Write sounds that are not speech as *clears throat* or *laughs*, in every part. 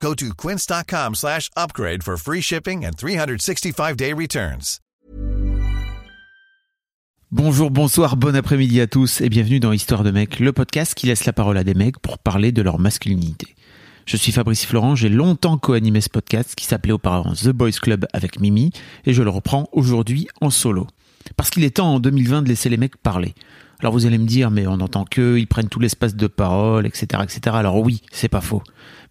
Go to quince.com slash upgrade for free shipping and 365-day returns. Bonjour, bonsoir, bon après-midi à tous et bienvenue dans Histoire de mecs, le podcast qui laisse la parole à des mecs pour parler de leur masculinité. Je suis Fabrice Florent, j'ai longtemps co-animé ce podcast qui s'appelait auparavant The Boys Club avec Mimi et je le reprends aujourd'hui en solo. Parce qu'il est temps en 2020 de laisser les mecs parler. Alors vous allez me dire, mais on entend qu'eux, ils prennent tout l'espace de parole, etc., etc. Alors oui, c'est pas faux.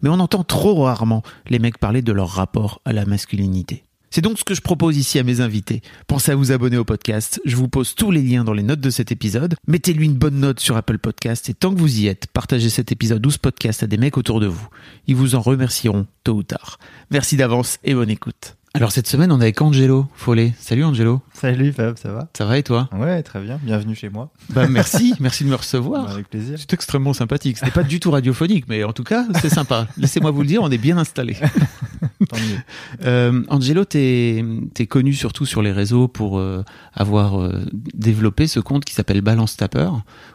Mais on entend trop rarement les mecs parler de leur rapport à la masculinité. C'est donc ce que je propose ici à mes invités. Pensez à vous abonner au podcast. Je vous pose tous les liens dans les notes de cet épisode. Mettez-lui une bonne note sur Apple Podcast et tant que vous y êtes, partagez cet épisode ou ce podcast à des mecs autour de vous. Ils vous en remercieront tôt ou tard. Merci d'avance et bonne écoute. Alors cette semaine, on est avec Angelo Follet. Salut Angelo. Salut Fab, ça va? Ça va et toi? Ouais, très bien. Bienvenue chez moi. Bah merci, *laughs* merci de me recevoir. Bah, avec plaisir. C'est extrêmement sympathique. Ce n'est pas du tout radiophonique, mais en tout cas, c'est sympa. *laughs* Laissez-moi vous le dire, on est bien installé. *laughs* Tant mieux. Euh, Angelo, t'es es connu surtout sur les réseaux pour euh, avoir euh, développé ce compte qui s'appelle Balance Tapper,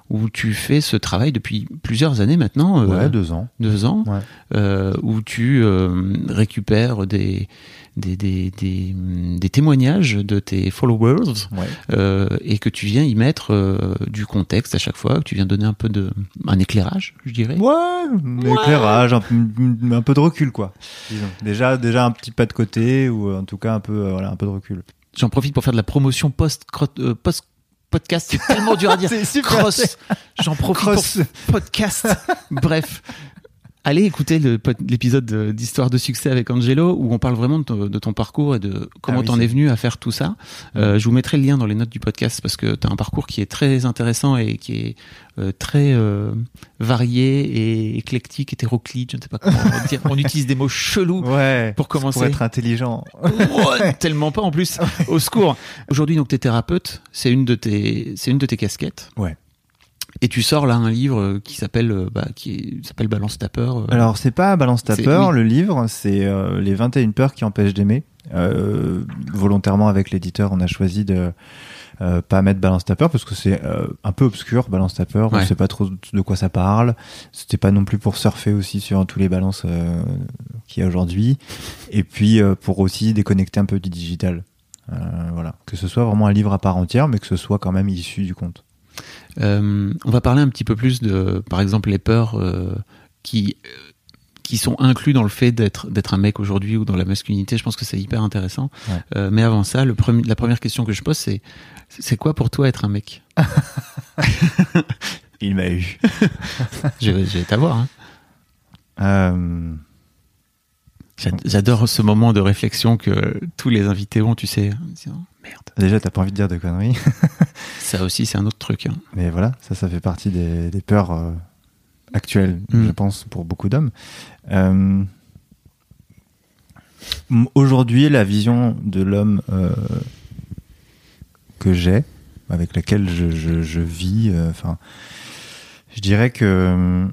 où tu fais ce travail depuis plusieurs années maintenant. euh, Ouais, deux ans. deux ans, Ouais. euh, où tu euh, récupères des, des, des, des, des témoignages de tes followers Ouais. euh, et que tu viens y mettre euh, du contexte à chaque fois, que tu viens donner un peu de un éclairage, je dirais. Ouais, un éclairage, un, peu- un peu de recul, quoi. Disons. Déjà, déjà un petit pas de côté, ou en tout cas un peu, euh, voilà, un peu de recul. J'en profite pour faire de la promotion post euh, post podcast, c'est tellement dur à dire. *laughs* C'est super. Cross. J'en profite Cross. pour podcast. *laughs* Bref. Allez écouter l'épisode de- d'Histoire de succès avec Angelo où on parle vraiment de ton, de ton parcours et de comment Ah oui, t'en es venu à faire tout ça. Euh, je vous mettrai le lien dans les notes du podcast parce que tu as un parcours qui est très intéressant et qui est euh, très euh, varié et éclectique, hétéroclite, je ne sais pas comment dire. On utilise des mots chelous Ouais. pour commencer. Pour être intelligent. *laughs* Tellement pas en plus. Au secours. Aujourd'hui, donc, tu es thérapeute. C'est une de tes, c'est une de tes casquettes. Ouais. Et tu sors là un livre qui s'appelle, euh, bah, qui s'appelle Balance Tapper. euh. Alors, c'est pas Balance ta C'est- peur, oui. le livre, c'est euh, Les 21 peurs qui empêchent d'aimer. Euh, volontairement, avec l'éditeur, on a choisi de euh, pas mettre Balance ta peur parce que c'est euh, un peu obscur, Balance ta peur. Ouais. On sait pas trop de quoi ça parle. C'était pas non plus pour surfer aussi sur tous les balances euh, qu'il y a aujourd'hui. Et puis, euh, pour aussi déconnecter un peu du digital. Euh, voilà. Que ce soit vraiment un livre à part entière, mais que ce soit quand même issu du compte. Euh, on va parler un petit peu plus de, par exemple, les peurs euh, qui euh, qui sont inclus dans le fait d'être d'être un mec aujourd'hui ou dans la masculinité. Je pense que c'est hyper intéressant. Ouais. Euh, mais avant ça, le premier, la première question que je pose, c'est c'est quoi pour toi être un mec? *laughs* Il m'a eu. *laughs* Je vais je vais t'avoir. Hein. Euh, J'ad- J'adore ce moment de réflexion que tous les invités ont, tu sais. Merde. déjà, t'as pas envie de dire de conneries. *laughs* Ça aussi, c'est un autre truc. hein. Mais voilà, ça, ça fait partie des, des peurs euh, actuelles, Mm. je pense, pour beaucoup d'hommes. Euh, Aujourd'hui, la vision de l'homme euh, que j'ai, avec laquelle je, je- je vis, enfin, je dirais que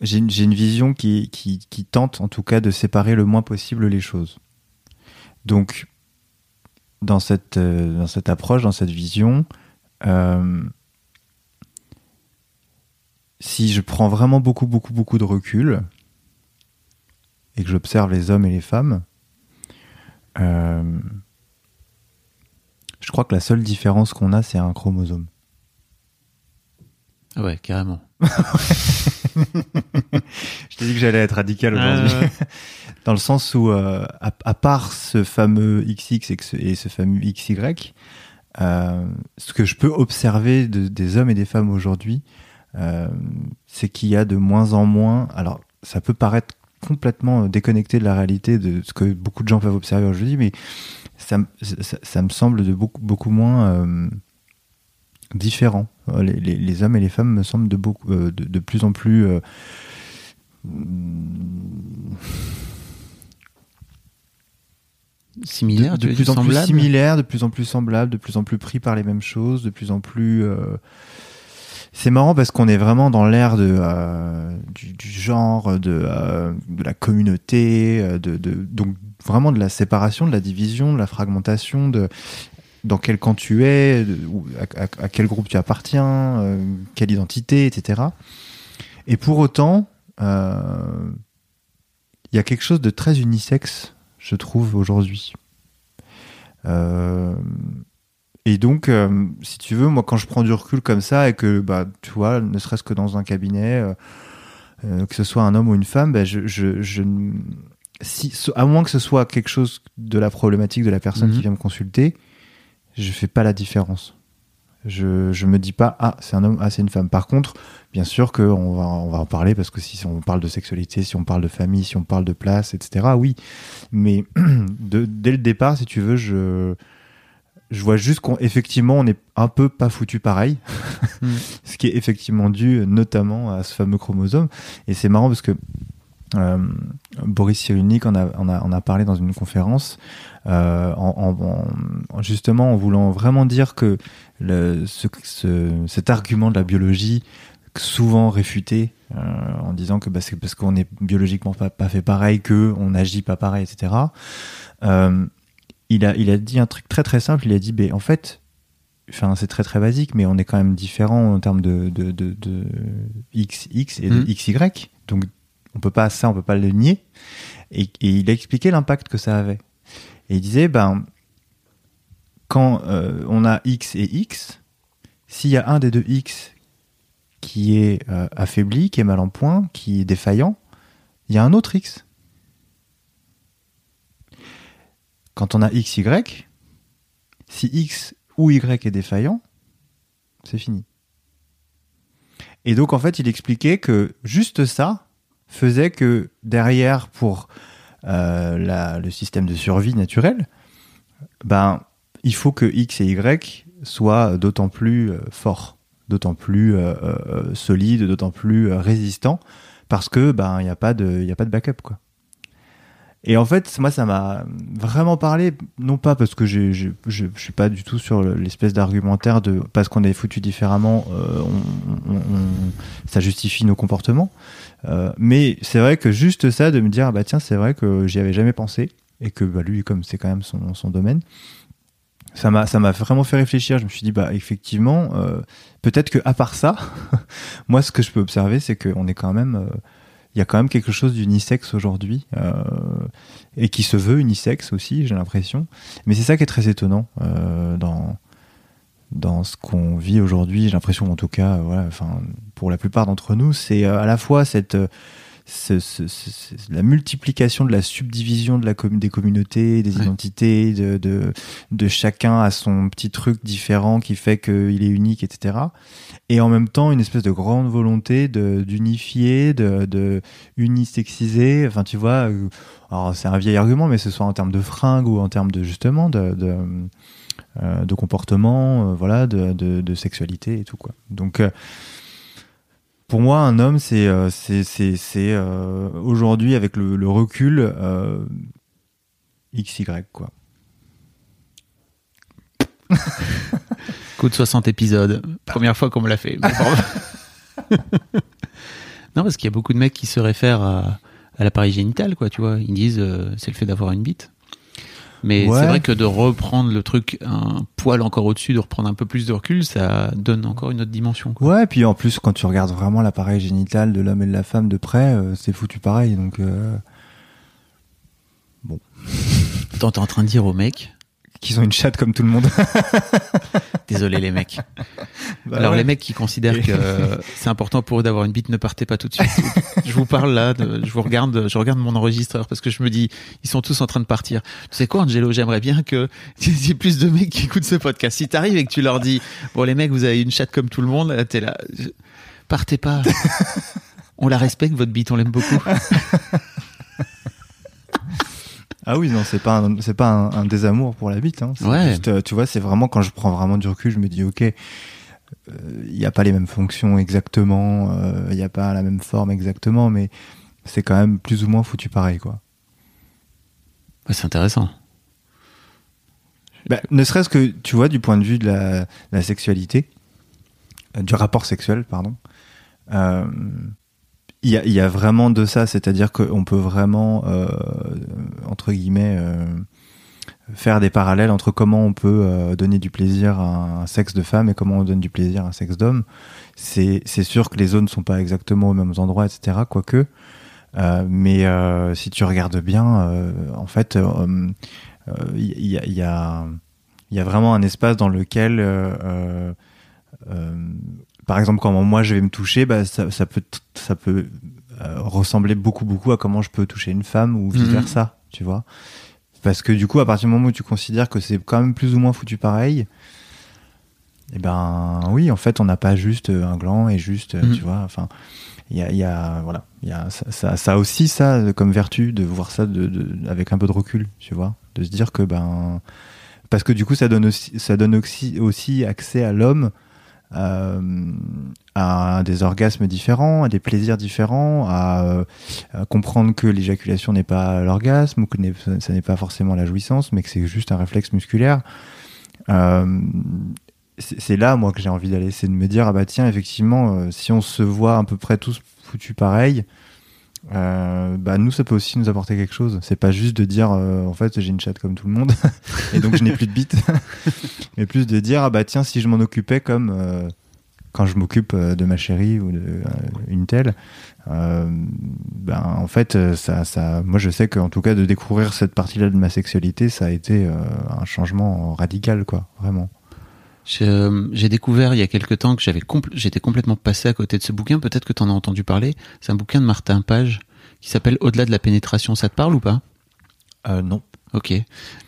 j'ai une, vision qui, qui, qui tente, en tout cas, de séparer le moins possible les choses. Donc, dans cette, euh, dans cette approche, dans cette vision, euh, si je prends vraiment beaucoup, beaucoup, beaucoup de recul et que j'observe les hommes et les femmes, euh, je crois que la seule différence qu'on a, c'est un chromosome. Ouais, carrément. *laughs* Je t'ai dit que j'allais être radical aujourd'hui. Euh, *laughs* Dans le sens où, euh, à, à part ce fameux XX et, ce, et ce fameux XY, euh, ce que je peux observer de- des hommes et des femmes aujourd'hui, euh, c'est qu'il y a de moins en moins. Alors, ça peut paraître complètement déconnecté de la réalité de ce que beaucoup de gens peuvent observer aujourd'hui, mais ça, me- ça, ça me semble de beaucoup, beaucoup moins euh, différent. Euh, Les, les- les hommes et les femmes me semblent de, beaucoup, euh, de, de plus en plus. euh, similaires, de, veux plus en plus semblables similaires, de plus en plus semblables, de plus en plus pris par les mêmes choses, de plus en plus. euh, C'est marrant parce qu'on est vraiment dans l'ère de euh, du, du genre, de euh, de la communauté, de, de donc vraiment de la séparation, de la division, de la fragmentation, de dans quel camp tu es, à, à- à quel groupe tu appartiens, euh, quelle identité, etc. Et pour autant, euh, il y a quelque chose de très unisexe, je trouve, aujourd'hui. Euh, et donc, si tu veux, moi, quand je prends du recul comme ça et que, bah, tu vois, ne serait-ce que dans un cabinet, que ce soit un homme ou une femme, bah, je, je, je si, à moins que ce soit quelque chose de la problématique de la personne Mhm. qui vient me consulter, je fais pas la différence. Je, je me dis pas, ah, c'est un homme, ah, c'est une femme. Par contre, bien sûr qu'on va, on va en parler parce que si on parle de sexualité, si on parle de famille, si on parle de place, etc., oui. Mais *clears throat* de- dès le départ, si tu veux, je, je vois juste qu'effectivement, on est un peu pas foutu pareil. *laughs* Mm. *laughs* Ce qui est effectivement dû notamment à ce fameux chromosome. Et c'est marrant parce que euh, Boris Cyrulnik en a, en, a, en a parlé dans une conférence, euh, en, en- en- justement en voulant vraiment dire que le, ce, ce- cet argument de la biologie, souvent réfuté, euh, en disant que bah, c'est parce qu'on est biologiquement pas, pas fait pareil que on agit pas pareil, etc. Euh, il, a, il a dit un truc très très simple, il a dit, ben en fait, enfin c'est très très basique, mais on est quand même différent en termes de, de, de, de XX et de Mm. XY, donc on peut pas ça, on peut pas le nier. Et, et il a expliqué l'impact que ça avait. Et il disait, ben, quand euh, on a X et X, s'il y a un des deux X qui est euh, affaibli, qui est mal en point, qui est défaillant, il y a un autre X. Quand on a XY, si X ou Y est défaillant, c'est fini. Et donc en fait, il expliquait que juste ça faisait que derrière, pour euh, le système de survie naturel, ben, il faut que X et Y soient d'autant plus euh, forts, d'autant plus euh, solides, d'autant plus résistants, parce que ben il n'y a pas de, il a pas de backup quoi. Et en fait, moi, ça m'a vraiment parlé, non pas parce que je je suis pas du tout sur l'espèce d'argumentaire de parce qu'on est foutu différemment, ça justifie nos comportements. Euh, mais c'est vrai que juste ça, de me dire, ah bah tiens, c'est vrai que j'y avais jamais pensé, et que bah, lui, comme c'est quand même son, son domaine, ça m'a ça m'a vraiment fait réfléchir. Je me suis dit, bah effectivement, euh, peut-être que à part ça, *laughs* moi, ce que je peux observer, c'est qu'on est quand même. euh, il y a quand même quelque chose d'unisexe aujourd'hui euh, et qui se veut unisexe aussi, j'ai l'impression. Mais c'est ça qui est très étonnant dans dans ce qu'on vit aujourd'hui. J'ai l'impression, en tout cas, euh, voilà, enfin, pour la plupart d'entre nous, c'est euh, à la fois cette euh, ce- ce- ce- la multiplication de la subdivision de la com- des communautés, des Ouais. identités, de, de, de chacun à son petit truc différent qui fait qu'il est unique, etc. Et en même temps, une espèce de grande volonté d'unifier, de, de unisexiser. Enfin, tu vois, alors c'est un vieil argument, mais ce soit en termes de fringues ou en termes de justement de, de, euh, de comportement, euh, voilà, de, de, sexualité et tout quoi. Donc euh, pour moi, un homme, c'est aujourd'hui avec le, le recul XY quoi. Coup de 60 épisodes. Première fois qu'on me l'a fait. *laughs* Non, parce qu'il y a beaucoup de mecs qui se réfèrent à, à l'appareil génital, quoi, tu vois. Ils disent c'est le fait d'avoir une bite. Mais Ouais. c'est vrai que de reprendre le truc un poil encore au-dessus, de reprendre un peu plus de recul, ça donne encore une autre dimension. Quoi. Ouais, et puis en plus, quand tu regardes vraiment l'appareil génital de l'homme et de la femme de près, euh, c'est foutu pareil. Donc, euh, Attends, t'es en train de dire aux mecs, qu'ils ont une chatte comme tout le monde. *laughs* désolé les mecs. *laughs* Bah Alors ouais. les mecs qui considèrent que euh, c'est important pour eux d'avoir une bite, ne partez pas tout de suite. je vous parle là, de- je vous regarde, je regarde mon enregistreur parce que je me dis, ils sont tous en train de partir. Tu sais quoi, Angelo, j'aimerais bien que *laughs* y ait plus de mecs qui écoutent ce podcast. Si t'arrives et que tu leur dis, bon les mecs, vous avez une chatte comme tout le monde, là, t'es là, partez pas. On la respecte votre bite, on l'aime beaucoup. Ah oui, non, c'est pas un, c'est pas un, un désamour pour la bite. Hein. Ouais. juste, euh, tu vois, c'est vraiment quand je prends vraiment du recul, je me dis, ok, euh, il n'y a pas les mêmes fonctions exactement, euh, il n'y a pas la même forme exactement, mais c'est quand même plus ou moins foutu pareil, quoi. Ouais, c'est intéressant. Bah, ne serait-ce que, tu vois, du point de vue de la, la sexualité, euh, du rapport sexuel, pardon, euh, il y, a, y, a, vraiment de ça, c'est-à-dire qu'on peut vraiment, euh, entre guillemets, euh, faire des parallèles entre comment on peut euh, donner du plaisir à un sexe de femme et comment on donne du plaisir à un sexe d'homme. C'est sûr que les zones ne sont pas exactement aux mêmes endroits, etc., quoique. Euh, mais si tu regardes bien, en fait, il y, y, a, y a vraiment un espace dans lequel par exemple, quand moi je vais me toucher, bah, ça, ça peut, ça peut euh, ressembler beaucoup, beaucoup à comment je peux toucher une femme ou vice versa, mhm. tu vois. Parce que du coup, à partir du moment où tu considères que c'est quand même plus ou moins foutu pareil, eh ben oui, en fait, on n'a pas juste un gland et juste, mhm. tu vois, enfin, il y a, y a, voilà, il y a ça, ça, aussi ça comme vertu de voir ça de, de, avec un peu de recul, tu vois, de se dire que ben, parce que du coup, ça donne aussi, ça donne aussi, aussi accès à l'homme euh, à des orgasmes différents, à des plaisirs différents, à, comprendre que l'éjaculation n'est pas l'orgasme ou que ça n'est pas forcément la jouissance, mais que c'est juste un réflexe musculaire. Euh, c'est là, moi, que j'ai envie d'aller, c'est de me dire, ah bah tiens, effectivement, euh, si on se voit à peu près tous foutus pareil, euh, bah nous ça peut aussi nous apporter quelque chose. C'est pas juste de dire euh, en fait j'ai une chatte comme tout le monde *laughs* et donc je n'ai plus de bite, *laughs* mais plus de dire ah bah tiens si je m'en occupais comme euh, quand je m'occupe de ma chérie ou de une telle, ben en fait ça, ça, moi je sais qu'en tout cas de découvrir cette partie-là de ma sexualité ça a été un changement radical quoi vraiment. J'ai découvert il y a quelque temps que j'avais j'étais complètement passé à côté de ce bouquin. Peut-être que tu en as entendu parler. C'est un bouquin de Martin Page qui s'appelle Au-delà de la pénétration. Ça te parle ou pas? Euh, Non. Ok.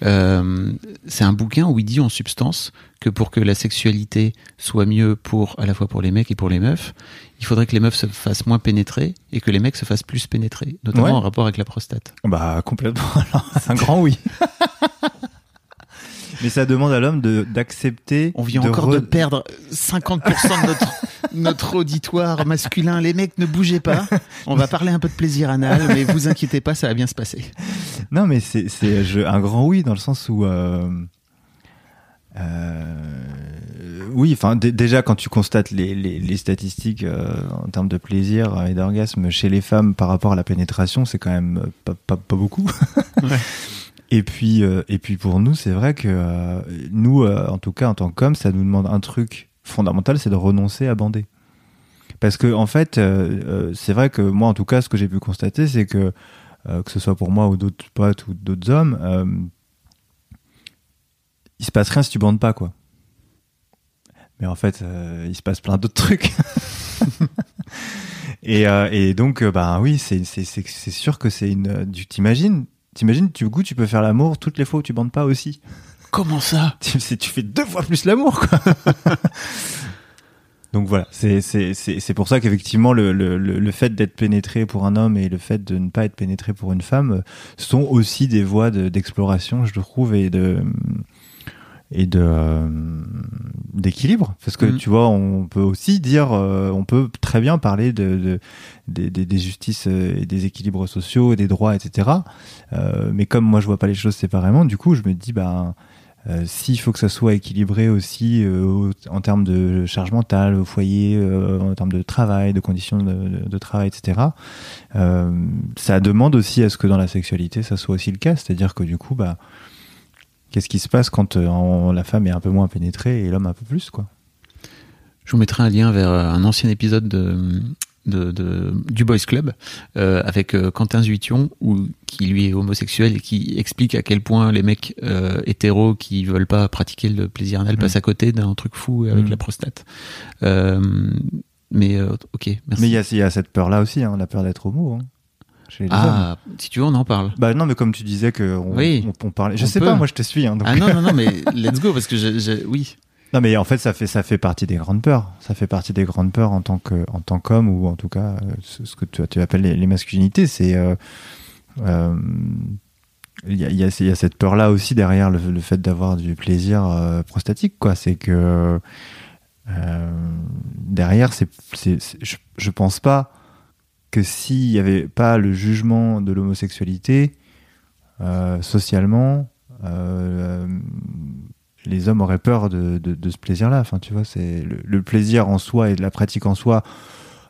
Euh, c'est un bouquin où il dit en substance que pour que la sexualité soit mieux pour à la fois pour les mecs et pour les meufs, il faudrait que les meufs se fassent moins pénétrer et que les mecs se fassent plus pénétrer, notamment en rapport avec la prostate. Bah complètement. *laughs* C'est un grand oui. *laughs* Mais ça demande à l'homme d'accepter. On vient encore de perdre 50% de notre, *laughs* notre auditoire masculin. Les mecs, ne bougez pas. On va parler un peu de plaisir anal, mais vous inquiétez pas, ça va bien se passer. Non, mais c'est un grand oui dans le sens où. Euh, euh, oui, enfin déjà quand tu constates les, les, les statistiques euh, en termes de plaisir et d'orgasme chez les femmes par rapport à la pénétration, c'est quand même pas, pas, pas beaucoup. Ouais. *laughs* Et puis, euh, et puis pour nous, c'est vrai que euh, nous, euh, en tout cas en tant qu'hommes, ça nous demande un truc fondamental, c'est de renoncer à bander. Parce que en fait, c'est vrai que moi, en tout cas, ce que j'ai pu constater, c'est que que ce soit pour moi ou d'autres potes ou d'autres hommes, il se passe rien si tu bandes pas, quoi. Mais en fait, il se passe plein d'autres trucs. *laughs* et, et, donc, bah oui, c'est sûr que c'est une. Tu t'imagines, T'imagines, du coup, tu peux faire l'amour toutes les fois où tu bandes pas aussi. Comment ça? *laughs* Tu, tu fais deux fois plus l'amour, quoi. *laughs* Donc voilà, c'est pour ça qu'effectivement le, le, le, fait d'être pénétré pour un homme et le fait de ne pas être pénétré pour une femme sont aussi des voies d'exploration, je trouve, et de et de euh, d'équilibre. Parce que mm. tu vois on peut aussi dire euh, on peut très bien parler de, de, des justices euh, et des équilibres sociaux et des droits etc mais comme moi je vois pas les choses séparément du coup je me dis bah s'il faut que ça soit équilibré aussi en termes de charge mentale au foyer en termes de travail de conditions de, de travail etc ça demande aussi à ce que dans la sexualité ça soit aussi le cas. C'est à dire que du coup bah Qu'est-ce qui se passe quand euh, la femme est un peu moins pénétrée et l'homme un peu plus, quoi Je vous mettrai un lien vers euh, un ancien épisode de, de, du Boys Club euh, avec Quentin Zuition où, qui lui est homosexuel et qui explique à quel point les mecs hétéros qui veulent pas pratiquer le plaisir anal passent mm. à côté d'un truc fou avec mm. la prostate. mais ok, merci. Mais il y, y a, cette peur là aussi, hein, la peur d'être homo. Hein ah, si tu veux, on en parle. Bah non, mais comme tu disais que on, oui, on, parlait. Je sais pas, moi je te suis. Hein, Ah non, non, non, mais *laughs* let's go parce que je, oui. Non, mais en fait, ça fait ça fait partie des grandes peurs. Ça fait partie des grandes peurs en tant que en tant qu'homme ou en tout cas ce, que tu, tu appelles les, masculinités, c'est euh, euh, il y, a, y, a, y, a, cette peur là aussi derrière le, le fait d'avoir du plaisir euh, prostatique quoi c'est que euh, derrière c'est je, je pense pas que s'il n'y avait pas le jugement de l'homosexualité, euh, socialement, euh, les hommes auraient peur de, ce plaisir-là. Enfin, tu vois, c'est le, plaisir en soi et de la pratique en soi.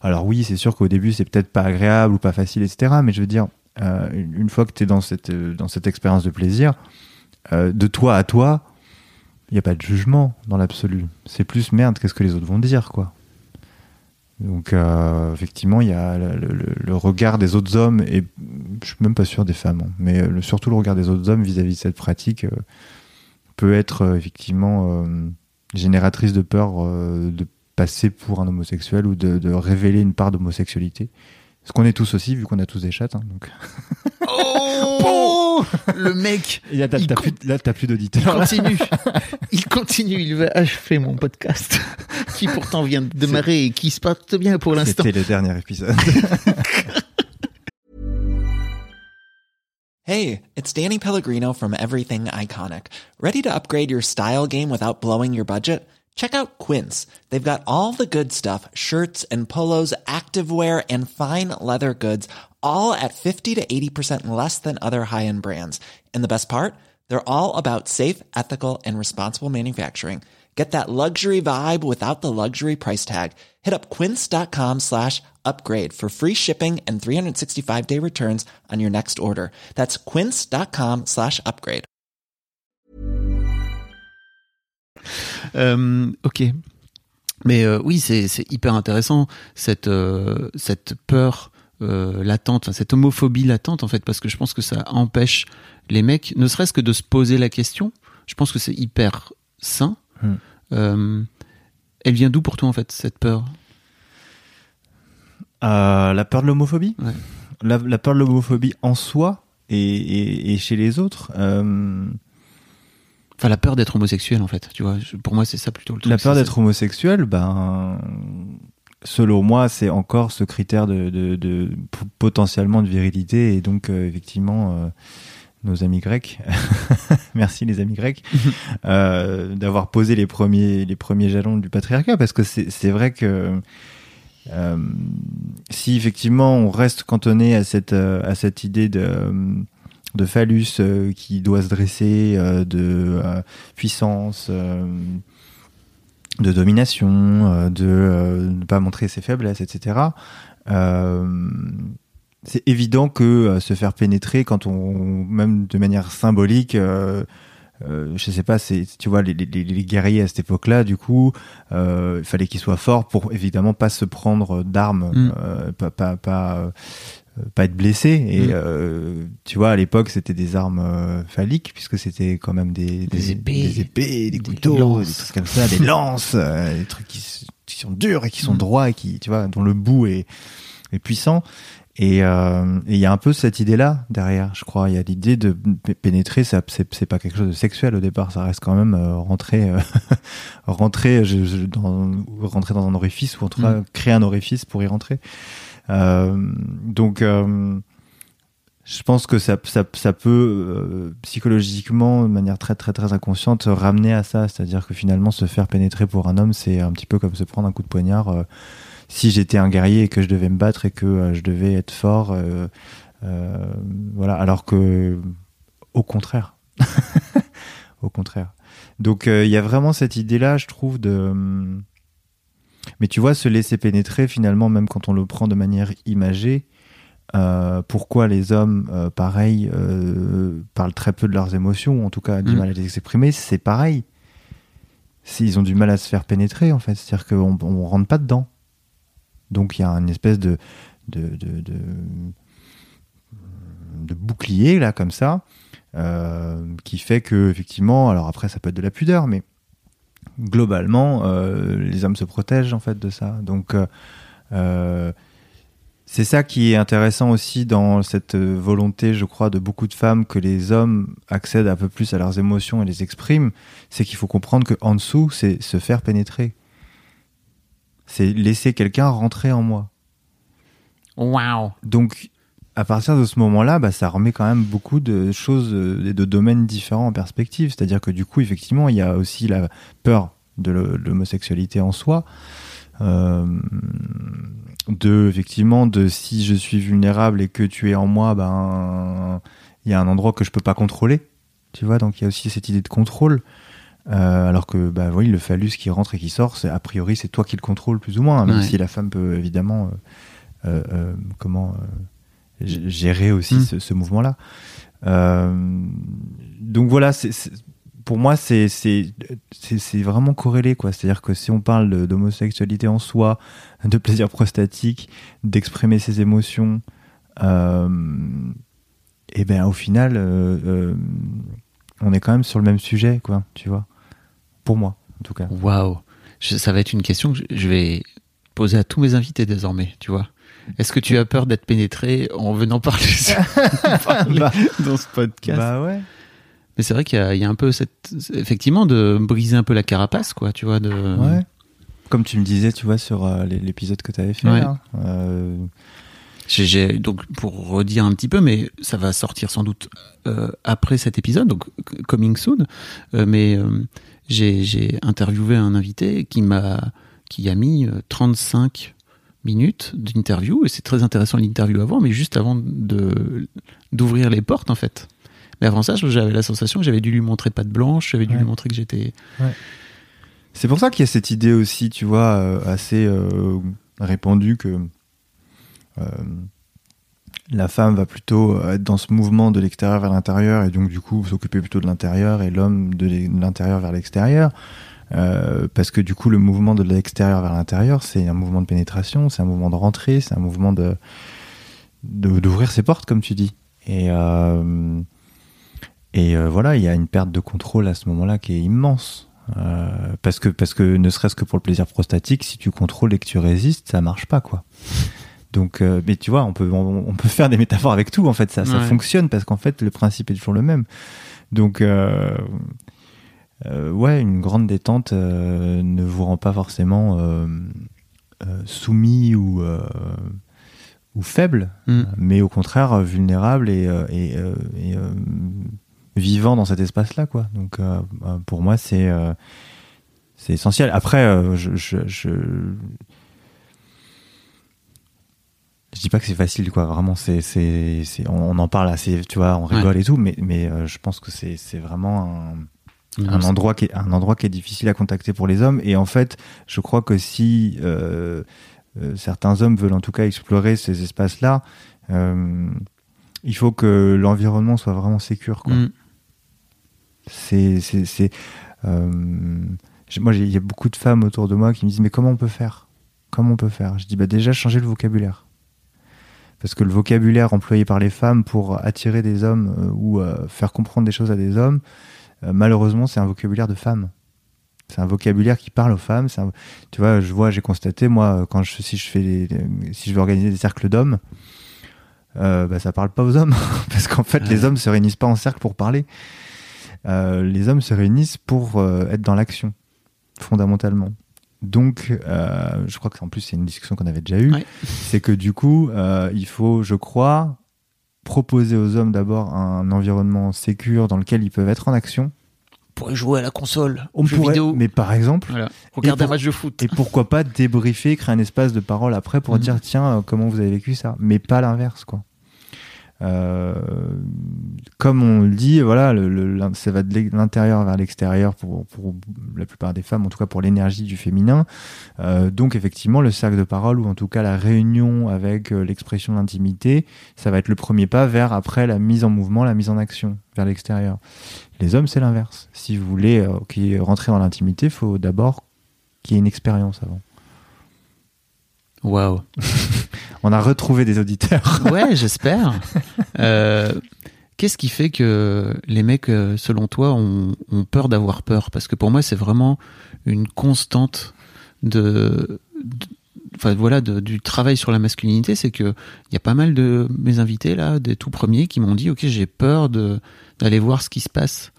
Alors oui, c'est sûr qu'au début, c'est peut-être pas agréable ou pas facile, etc. Mais je veux dire, euh, une fois que tu es dans cette, dans cette expérience de plaisir, de toi à toi, il n'y a pas de jugement dans l'absolu. C'est plus merde, qu'est-ce que les autres vont dire, quoi. Donc, euh, effectivement, il y a le, regard des autres hommes, et je suis même pas sûr des femmes, hein, mais surtout le regard des autres hommes vis-à-vis de cette pratique peut être effectivement génératrice de peur de passer pour un homosexuel ou de révéler une part d'homosexualité. Ce qu'on est tous aussi, vu qu'on a tous des chattes. Hein, donc. Oh *laughs* Le mec Et là, t'as, plus, là, plus d'auditeurs. Il continue. il continue. Il va achever mon podcast, *laughs* qui pourtant vient de démarrer et qui se passe bien pour l'instant. C'était le dernier épisode. *laughs* hey, it's Danny Pellegrino from Everything Iconic. Ready to upgrade your style game without blowing your budget? Check out Quince. They've got all the good stuff, shirts and polos, activewear and fine leather goods, all at 50 to 80% less than other high-end brands. And the best part? They're all about safe, ethical and responsible manufacturing. Get that luxury vibe without the luxury price tag. Hit up quince.com slash upgrade for free shipping and 365 day returns on your next order. That's quince.com slash upgrade. Euh, ok. Mais euh, oui, c'est hyper intéressant cette, euh, cette peur latente, cette homophobie latente en fait, parce que je pense que ça empêche les mecs, ne serait-ce que de se poser la question. Je pense que c'est hyper sain. Hmm. elle vient d'où pour toi en fait cette peur? La peur de l'homophobie? La, peur de l'homophobie en soi et, et, chez les autres. Enfin, la peur d'être homosexuel, en fait. Tu vois, pour moi, c'est ça plutôt le truc. La peur d'être homosexuel, ben, selon moi, c'est encore ce critère de, de, de, potentiellement de virilité et donc euh, effectivement. Euh, nos amis grecs, *laughs* merci les amis grecs, *laughs* euh, d'avoir posé les premiers, les premiers jalons du patriarcat, parce que c'est vrai que si effectivement on reste cantonné à cette, à cette idée de de phallus qui doit se dresser, de puissance, de domination, de ne pas montrer ses faiblesses, etc. c'est évident que se faire pénétrer quand on, même de manière symbolique, euh, je sais pas, c'est tu vois les, guerriers à cette époque-là, du coup, il fallait qu'ils soient forts pour évidemment pas se prendre d'armes, mm. pas, pas, pas pas être blessé et mm. euh, tu vois à l'époque c'était des armes euh, phalliques puisque c'était quand même des, des, épées des épées des, couteaux des trucs comme ça des lances euh, des trucs qui, sont durs et qui sont mm. droits et qui tu vois dont le bout est, est puissant et il y a un peu cette idée là derrière je crois il y a l'idée de pénétrer c'est pas quelque chose de sexuel au départ ça reste quand même rentrer *laughs* rentrer dans rentrer dans un orifice ou en tout cas mm. créer un orifice pour y rentrer donc, euh, je pense que ça, ça, ça peut euh, psychologiquement, de manière très très très inconsciente, ramener à ça. C'est-à-dire que finalement, se faire pénétrer pour un homme, c'est un petit peu comme se prendre un coup de poignard. si j'étais un guerrier et que je devais me battre et que je devais être fort, voilà. Alors que, au contraire, *laughs* au contraire. Donc il y a vraiment cette idée-là, je trouve, de mais tu vois, se laisser pénétrer, finalement, même quand on le prend de manière imagée, euh, pourquoi les hommes, euh, pareil, euh, parlent très peu de leurs émotions, ou en tout cas du mm. mal à les exprimer, c'est pareil. S'ils ont du mal à se faire pénétrer, en fait, c'est-à-dire qu'on ne rentre pas dedans. Donc il y a une espèce de, de, de, de, de bouclier, là, comme ça, qui fait que, effectivement, alors après, ça peut être de la pudeur, mais globalement, euh, les hommes se protègent en fait de ça. Donc, euh, euh, c'est ça qui est intéressant aussi dans cette volonté, je crois, de beaucoup de femmes que les hommes accèdent un peu plus à leurs émotions et les expriment. C'est qu'il faut comprendre que en dessous, c'est se faire pénétrer. C'est laisser quelqu'un rentrer en moi. Wow. Donc, à partir de ce moment-là, bah, ça remet quand même beaucoup de choses et de domaines différents en perspective. C'est-à-dire que du coup, effectivement, il y a aussi la peur de l'homosexualité en soi. Euh, de effectivement de si je suis vulnérable et que tu es en moi ben il y a un endroit que je peux pas contrôler tu vois donc il y a aussi cette idée de contrôle Euh, alors que bah oui, le phallus qui rentre et qui sort, c'est a priori c'est toi qui le contrôle plus ou moins, hein, même Ouais. si la femme peut évidemment euh, euh, euh, comment euh, gérer aussi Mm. ce, ce mouvement-là. Euh, donc voilà, c'est pour moi c'est vraiment corrélé quoi. C'est-à-dire que si on parle d'homosexualité en soi, de plaisir prostatique, d'exprimer ses émotions, euh, et ben au final, euh, euh, on est quand même sur le même sujet, quoi. Tu vois, pour moi, en tout cas. Waouh. Ça va être une question que je- je vais poser à tous mes invités désormais, tu vois. Est-ce que tu as peur d'être pénétré en venant parler, *laughs* parler Bah, dans ce podcast bah ouais. Mais c'est vrai qu'il y, a- il y a un peu cette, effectivement, de briser un peu la carapace, quoi, tu vois, de. Ouais. Comme tu me disais, tu vois, sur euh, l'é- l'épisode que tu avais fait. Ouais. là, euh, donc pour redire un petit peu, mais ça va sortir sans doute euh, après cet épisode, donc coming soon. Euh, mais euh, j'ai interviewé un invité qui m'a qui a mis euh, 35 minutes d'interview et c'est très intéressant l'interview avant, mais juste avant de d'ouvrir les portes en fait. Mais avant ça, j'avais la sensation que j'avais dû lui montrer patte blanche, j'avais dû Ouais. lui montrer que j'étais. C'est pour ça qu'il y a cette idée aussi, tu vois, euh, assez euh, répandue que euh, la femme va plutôt être dans ce mouvement de l'extérieur vers l'intérieur et donc du coup s'occuper plutôt de l'intérieur et l'homme de l'intérieur vers l'extérieur. Euh, parce que du coup le mouvement de l'extérieur vers l'intérieur c'est un mouvement de pénétration, c'est un mouvement de rentrée, c'est un mouvement de d'ouvrir ses portes comme tu dis. Et euh, et euh, voilà, il y a une perte de contrôle à ce moment-là qui est immense. Parce que parce que ne serait-ce que pour le plaisir prostatique, si tu contrôles et que tu résistes, ça marche pas quoi. Donc, mais tu vois, on peut on, on peut faire des métaphores avec tout en fait, ça ça fonctionne parce qu'en fait le principe est toujours le même. Donc euh, ouais, une grande détente euh, ne vous rend pas forcément euh, soumis ou ou faible, Hmm. mais au contraire vulnérable et, et, et, vivant dans cet espace-là, quoi. Donc euh, pour moi, c'est c'est essentiel. Après, je, je, je je dis pas que c'est facile, quoi. Vraiment, c'est c'est on, en parle assez, tu vois, on rigole et tout, mais mais euh, je pense que c'est c'est vraiment un un endroit qui est un endroit qui est difficile à contacter pour les hommes. Et en fait je crois que si euh, euh, certains hommes veulent en tout cas explorer ces espaces là il faut que l'environnement soit vraiment sécure quoi. Mm. c'est c'est euh, moi il y a beaucoup de femmes autour de moi qui me disent mais comment on peut faire? Comment on peut faire? Je dis bah déjà changer le vocabulaire. Parce que le vocabulaire employé par les femmes pour attirer des hommes euh, ou euh, faire comprendre des choses à des hommes euh, malheureusement, c'est un vocabulaire de femme. C'est un vocabulaire qui parle aux femmes. un- Tu vois, je vois, j'ai constaté, moi, quand je, si je fais, si je veux organiser des cercles d'hommes, euh, bah, ça parle pas aux hommes, *laughs* parce qu'en fait, Ouais. les hommes se réunissent pas en cercle pour parler. Euh, les hommes se réunissent pour euh, être dans l'action, fondamentalement. Donc, euh, je crois que en plus c'est une discussion qu'on avait déjà eue. Ouais. C'est que du coup, euh, il faut, je crois, proposer aux hommes d'abord un environnement sécure dans lequel ils peuvent être en action. pourrait jouer à la console, On jeux pourrait, vidéo. mais par exemple, Voilà. Regarder pour- un match de foot. et pourquoi pas débriefer, créer un espace de parole après pour Mhm. dire tiens euh, comment vous avez vécu ça, mais pas l'inverse quoi. Euh, comme on le dit, voilà, le, le- ça va de l'intérieur vers l'extérieur pour, pour la plupart des femmes, en tout cas pour l'énergie du féminin. Euh, donc effectivement, le cercle de parole ou en tout cas la réunion avec euh, l'expression de l'intimité, ça va être le premier pas vers après la mise en mouvement, la mise en action vers l'extérieur. Les hommes, c'est l'inverse. Si vous voulez euh, rentrer dans l'intimité, il faut d'abord qu'il y ait une expérience avant. Waouh. *laughs* On a retrouvé des auditeurs. *laughs* Ouais, j'espère. Euh, Qu'est-ce qui fait que les mecs, euh, selon toi, ont, ont peur d'avoir peur? Parce que pour moi, c'est vraiment une constante de, de- enfin voilà, de- du travail sur la masculinité. C'est que il y a pas mal de mes invités là, des tout premiers, qui m'ont dit, ok, j'ai peur de d'aller voir ce qui se passe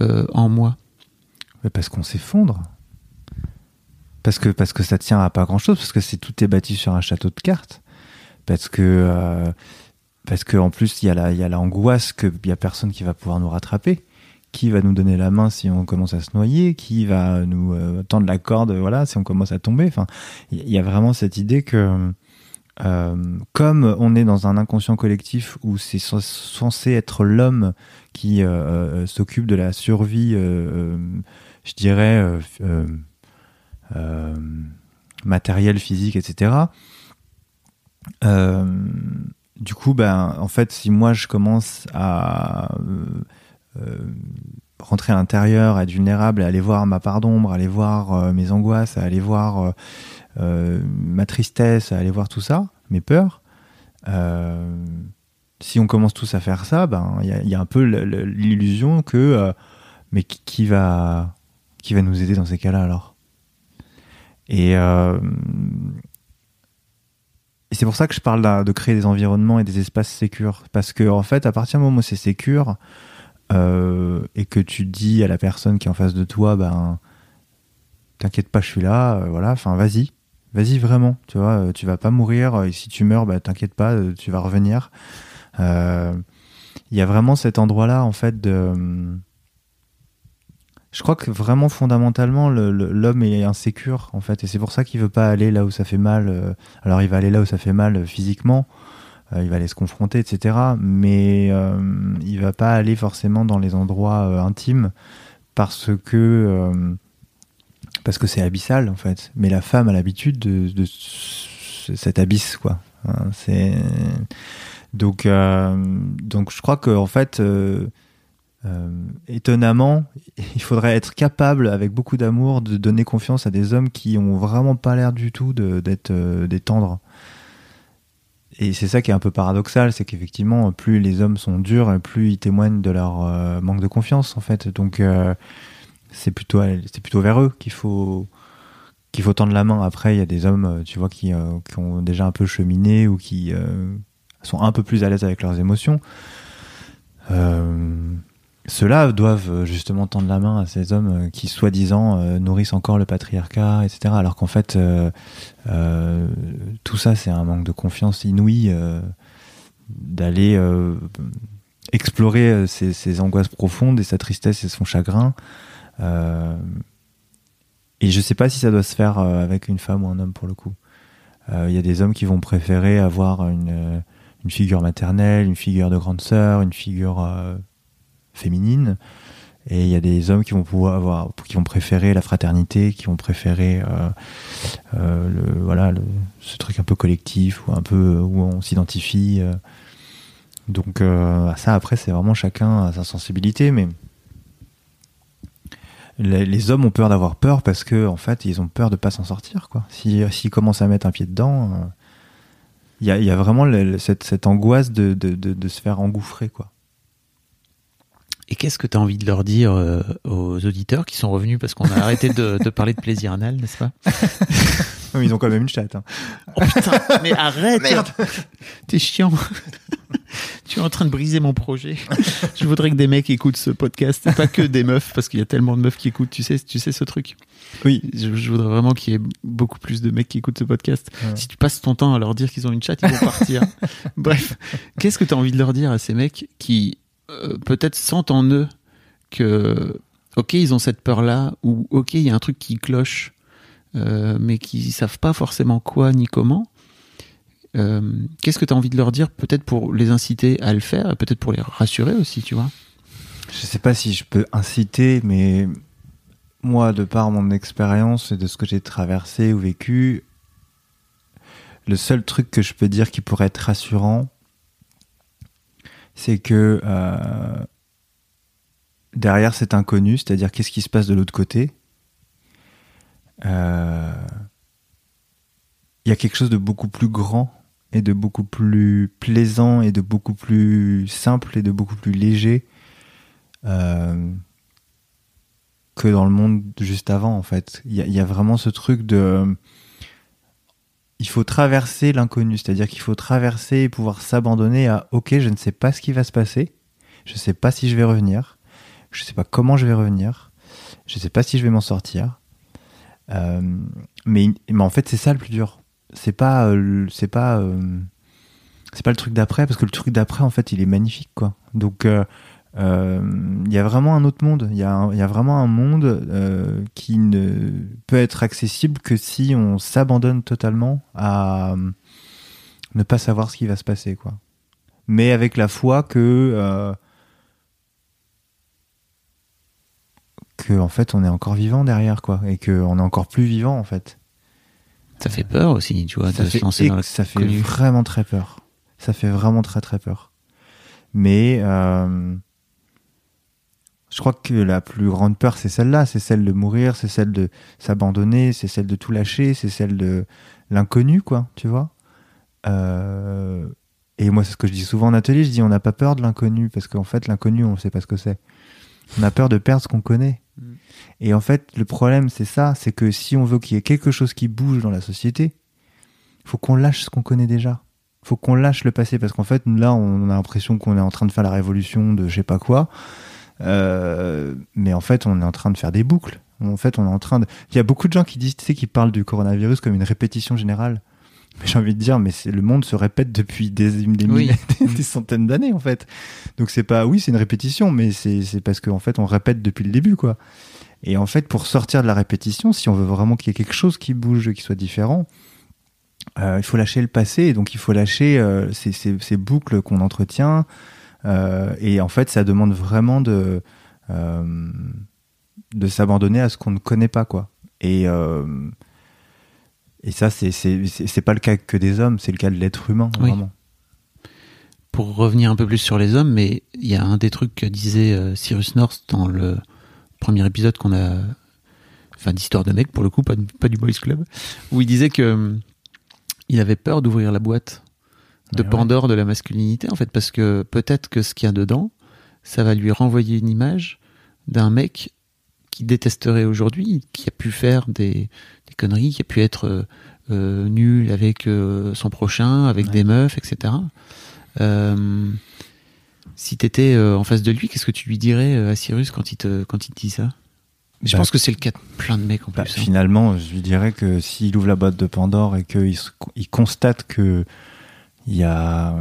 euh, en moi. Parce qu'on s'effondre. Parce que, parce que ça tient à pas grand chose, parce que c'est tout est bâti sur un château de cartes. Parce que, euh, parce que en plus, il y a la, il y a l'angoisse qu'il y a personne qui va pouvoir nous rattraper. Qui va nous donner la main si on commence à se noyer? Qui va nous euh, tendre la corde, voilà, si on commence à tomber? Enfin, il y a vraiment cette idée que euh, comme on est dans un inconscient collectif où c'est censé être l'homme qui euh, euh, s'occupe de la survie, je dirais, matérielle, physique, etc. du coup, ben, en fait, si moi je commence à rentrer à l'intérieur, être vulnérable, à aller voir ma part d'ombre, aller voir mes angoisses, à aller voir euh, ma tristesse, à aller voir tout ça, mes peurs. Euh, si on commence tous à faire ça, ben il y, a un peu l'illusion que euh, mais qui, va qui va nous aider dans ces cas-là alors? Et, et c'est pour ça que je parle de créer des environnements et des espaces sécures parce que en fait à partir du moment où c'est sécure et que tu dis à la personne qui est en face de toi ben t'inquiète pas je suis là voilà enfin vas-y vas-y vraiment, tu vois, euh, tu vas pas mourir, et si tu meurs, bah, t'inquiète pas, euh, tu vas revenir. Euh, il y a vraiment cet endroit-là, en fait, de... Je crois que vraiment fondamentalement, l'homme est insécure, en fait, et c'est pour ça qu'il veut pas aller là où ça fait mal. Alors, il va aller là où ça fait mal physiquement, il va aller se confronter, etc. Mais il va pas aller forcément dans les endroits intimes parce que parce que c'est abyssal en fait. Mais la femme a l'habitude de, cet abysse quoi. Hein, donc euh, donc je crois que en fait euh, euh, étonnamment *laughs* il faudrait être capable avec beaucoup d'amour de donner confiance à des hommes qui ont vraiment pas l'air du tout d'être des tendres. Et c'est ça qui est un peu paradoxal, c'est qu'effectivement, plus les hommes sont durs, plus ils témoignent de leur manque de confiance, en fait. Donc, c'est plutôt c'est plutôt vers eux qu'il faut qu'il faut tendre la main. Après, il y a des hommes, tu vois, qui, euh, ont déjà un peu cheminé ou qui euh, sont un peu plus à l'aise avec leurs émotions. Euh, ceux-là doivent justement tendre la main à ces hommes qui, soi-disant, nourrissent encore le patriarcat, etc. Alors qu'en fait, tout ça, c'est un manque de confiance inouï d'aller explorer ses, ses, angoisses profondes et sa tristesse et son chagrin euh, et je sais pas si ça doit se faire euh, avec une femme ou un homme pour le coup. Il euh, y a des hommes qui vont préférer avoir une figure maternelle, une figure de grande sœur, une figure féminine. Et il y a des hommes qui vont pouvoir avoir, qui vont préférer la fraternité, qui vont préférer euh, euh, le, voilà, le, ce truc un peu collectif ou un peu où on s'identifie. Donc ça après c'est vraiment chacun à sa sensibilité, mais les, hommes ont peur d'avoir peur parce que en fait ils ont peur de pas s'en sortir quoi. S'ils si, commencent à mettre un pied dedans, il euh, y, a, vraiment cette, angoisse de, se faire engouffrer quoi. Et qu'est-ce que tu as envie de leur dire euh, aux auditeurs qui sont revenus parce qu'on a arrêté de, parler de plaisir anal, n'est-ce pas *laughs* Ils ont quand même une chatte. Hein. Oh putain, mais arrête Merde T'es chiant tu es en train de briser mon projet. je voudrais que des mecs écoutent ce podcast, pas que des meufs, parce qu'il y a tellement de meufs qui écoutent. Tu sais, tu sais ce truc. Oui. Je, voudrais vraiment qu'il y ait beaucoup plus de mecs qui écoutent ce podcast. Si tu passes ton temps à leur dire qu'ils ont une chatte, ils vont partir. *laughs* Bref, qu'est-ce que tu as envie de leur dire à ces mecs qui euh, peut-être sentent en eux que, ok, ils ont cette peur-là, ou ok, il y a un truc qui cloche, euh, mais qui savent pas forcément quoi ni comment. Euh, qu'est-ce que tu as envie de leur dire, peut-être pour les inciter à le faire, et peut-être pour les rassurer aussi, tu vois? Je sais pas si je peux inciter, mais moi, de par mon expérience et de ce que j'ai traversé ou vécu, le seul truc que je peux dire qui pourrait être rassurant, c'est que euh, derrière cet inconnu, c'est-à-dire qu'est-ce qui se passe de l'autre côté, euh, il y a quelque chose de beaucoup plus grand et de beaucoup plus plaisant et de beaucoup plus simple et de beaucoup plus léger euh, que dans le monde juste avant en fait. Il y, a vraiment ce truc de il faut traverser l'inconnu, c'est-à-dire qu'il faut traverser et pouvoir s'abandonner à ok je ne sais pas ce qui va se passer, je ne sais pas si je vais revenir, je ne sais pas comment je vais revenir, je ne sais pas si je vais m'en sortir. Euh, mais, en fait c'est ça le plus dur c'est pas euh, euh, pas le truc d'après parce que le truc d'après en fait il est magnifique quoi donc il euh, y a vraiment un autre monde il y, a y a vraiment un monde qui ne peut être accessible que si on s'abandonne totalement à ne pas savoir ce qui va se passer, quoi. Mais avec la foi que euh, que en fait on est encore vivant derrière, quoi, et que on est encore plus vivant en fait. Ça fait peur aussi, tu vois, ça de fait, se lancer dans le ça fait vraiment très peur. Ça fait vraiment très très peur. Mais euh, je crois que la plus grande peur, c'est celle-là, c'est celle de mourir, c'est celle de s'abandonner, c'est celle de tout lâcher, c'est celle de l'inconnu, quoi, tu vois. Euh, et moi, c'est ce que je dis souvent en atelier, je dis on n'a pas peur de l'inconnu, parce qu'en fait, l'inconnu, on ne sait pas ce que c'est. On a peur de perdre ce qu'on connaît. Mm. Et en fait, le problème, c'est ça, c'est que si on veut qu'il y ait quelque chose qui bouge dans la société, il faut qu'on lâche ce qu'on connaît déjà. Il faut qu'on lâche le passé, parce qu'en fait, là, on a l'impression qu'on est en train de faire la révolution de je sais pas quoi. Euh, mais en fait, on est en train de faire des boucles. En fait, on est en train de. Il y a beaucoup de gens qui disent, tu sais, qui parlent du coronavirus comme une répétition générale. Mais j'ai envie de dire, mais le monde se répète depuis des, des, Oui. *laughs* des centaines d'années, en fait. Donc c'est pas, oui, c'est une répétition, mais c'est parce qu'en fait, on répète depuis le début, quoi. Et en fait, pour sortir de la répétition, si on veut vraiment qu'il y ait quelque chose qui bouge, qui soit différent, euh, il faut lâcher le passé. Et donc, il faut lâcher euh, ces, ces- ces boucles qu'on entretient. Euh, et en fait, ça demande vraiment de, euh, de s'abandonner à ce qu'on ne connaît pas, quoi. Et, euh, et ça, c'est pas le cas que des hommes, c'est le cas de l'être humain, Oui. vraiment. Pour revenir un peu plus sur les hommes, mais il y a un des trucs que disait Cyrus North dans le premier épisode qu'on a, enfin d'histoire de mec pour le coup, pas, du Boys Club, où il disait que il avait peur d'ouvrir la boîte de ouais. Pandore de la masculinité en fait, parce que peut-être que ce qu'il y a dedans, ça va lui renvoyer une image d'un mec qui détesterait aujourd'hui, qui a pu faire des, des conneries, qui a pu être euh, nul avec euh, son prochain, avec Ouais. des meufs, etc. Euh, si t'étais en face de lui, qu'est-ce que tu lui dirais à Cyrus quand il te, quand il te dit ça? Je Bah, pense que c'est le cas de plein de mecs en Bah, plus. hein. Finalement, je lui dirais que s'il ouvre la boîte de Pandore et qu'il il constate que il y a euh,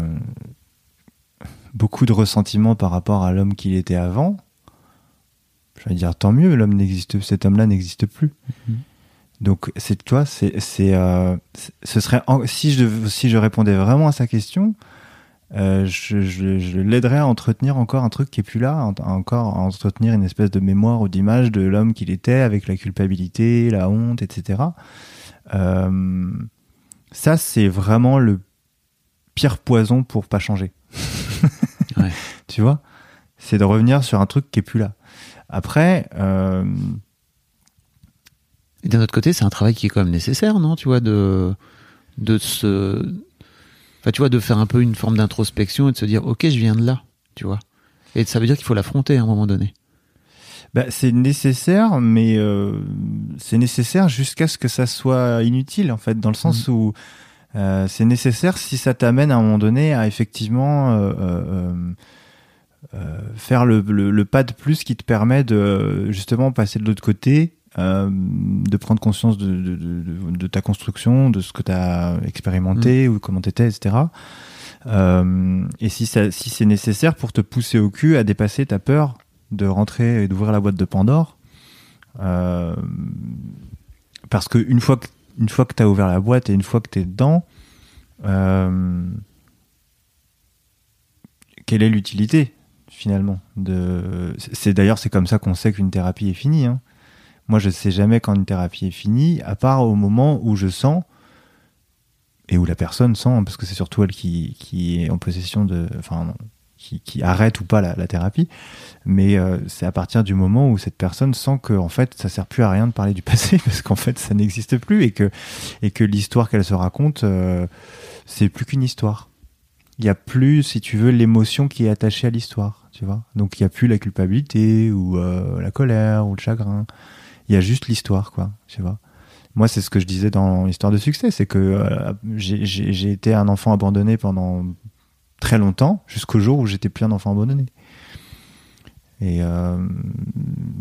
beaucoup de ressentiment par rapport à l'homme qu'il était avant, je vais dire tant mieux, l'homme n'existe, cet homme-là n'existe plus. Mhm. Donc, c'est toi, c'est, c'est, euh, ce serait si je si je répondais vraiment à sa question, euh, je, je, je l'aiderais à entretenir encore un truc qui est plus là, en- encore à entretenir une espèce de mémoire ou d'image de l'homme qu'il était avec la culpabilité, la honte, etc. Euh, ça, c'est vraiment le pire poison pour pas changer. *laughs* Ouais. Tu vois? C'est de revenir sur un truc qui est plus là. Après, euh, Et d'un autre côté, c'est un travail qui est quand même nécessaire, non? Tu vois, de, de se. Enfin, tu vois, de faire un peu une forme d'introspection et de se dire, ok, je viens de là, tu vois. Et ça veut dire qu'il faut l'affronter à un moment donné. Bah, c'est nécessaire, mais euh, c'est nécessaire jusqu'à ce que ça soit inutile, en fait, dans le sens où euh, c'est nécessaire si ça t'amène à un moment donné à effectivement euh, euh, faire le, le- le pas de plus qui te permet de justement passer de l'autre côté, de prendre conscience de, de- de- de- de ta construction, de ce que tu as expérimenté ou comment tu étais, etc. Et si, ça, si c'est nécessaire pour te pousser au cul à dépasser ta peur de rentrer et d'ouvrir la boîte de Pandore, parce que une fois que une fois que t'as ouvert la boîte et une fois que t'es dedans, euh, quelle est l'utilité finalement de c'est d'ailleurs c'est comme ça qu'on sait qu'une thérapie est finie hein. moi je sais jamais quand une thérapie est finie à part au moment où je sens et où la personne sent parce que c'est surtout elle qui, est en possession de enfin qui, arrête ou pas la, thérapie mais euh, c'est à partir du moment où cette personne sent que en fait ça sert plus à rien de parler du *laughs* passé parce qu'en fait ça n'existe plus et que et que l'histoire qu'elle se raconte euh, c'est plus qu'une histoire. Il y a plus si tu veux l'émotion qui est attachée à l'histoire tu vois. Donc il y a plus la culpabilité ou euh, la colère ou le chagrin. Il y a juste l'histoire quoi tu vois. Moi c'est ce que je disais dans l'histoire de succès c'est que j'ai été un enfant abandonné pendant très longtemps jusqu'au jour où j'étais plus un enfant abandonné et euh,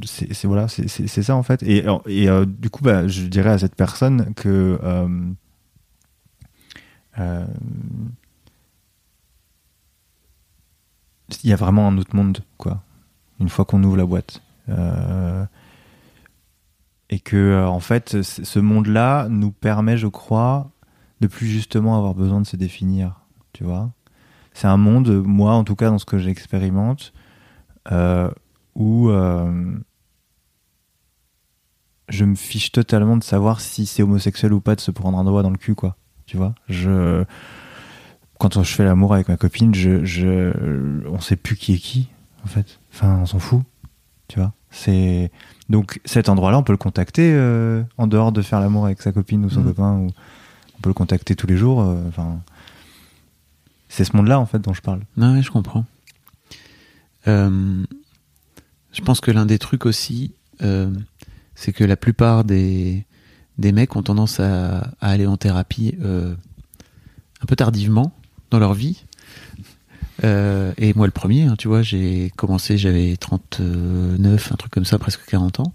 c'est voilà, c'est ça en fait. Et, et euh, du coup, bah, je dirais à cette personne que euh, il y a vraiment un autre monde, quoi. Une fois qu'on ouvre la boîte. Et que en fait, ce monde-là nous permet, je crois, de plus justement avoir besoin de se définir, tu vois. C'est un monde, moi en tout cas dans ce que j'expérimente, euh, où euh, je me fiche totalement de savoir si c'est homosexuel ou pas de se prendre un doigt dans le cul, quoi. Tu vois, je quand je fais l'amour avec ma copine, je, je, on sait plus qui est qui, en fait. Enfin, on s'en fout, tu vois? C'est donc cet endroit-là, on peut le contacter euh, en dehors de faire l'amour avec sa copine ou son Mhm. copain, ou on peut le contacter tous les jours. euh, Enfin, c'est ce monde-là en fait dont je parle. Non, je comprends. Euh, je pense que l'un des trucs aussi, euh, c'est que la plupart des, des mecs ont tendance à, aller en thérapie euh, un peu tardivement dans leur vie. Et moi, le premier, hein, tu vois, j'ai commencé, j'avais 39, un truc comme ça, presque 40 ans.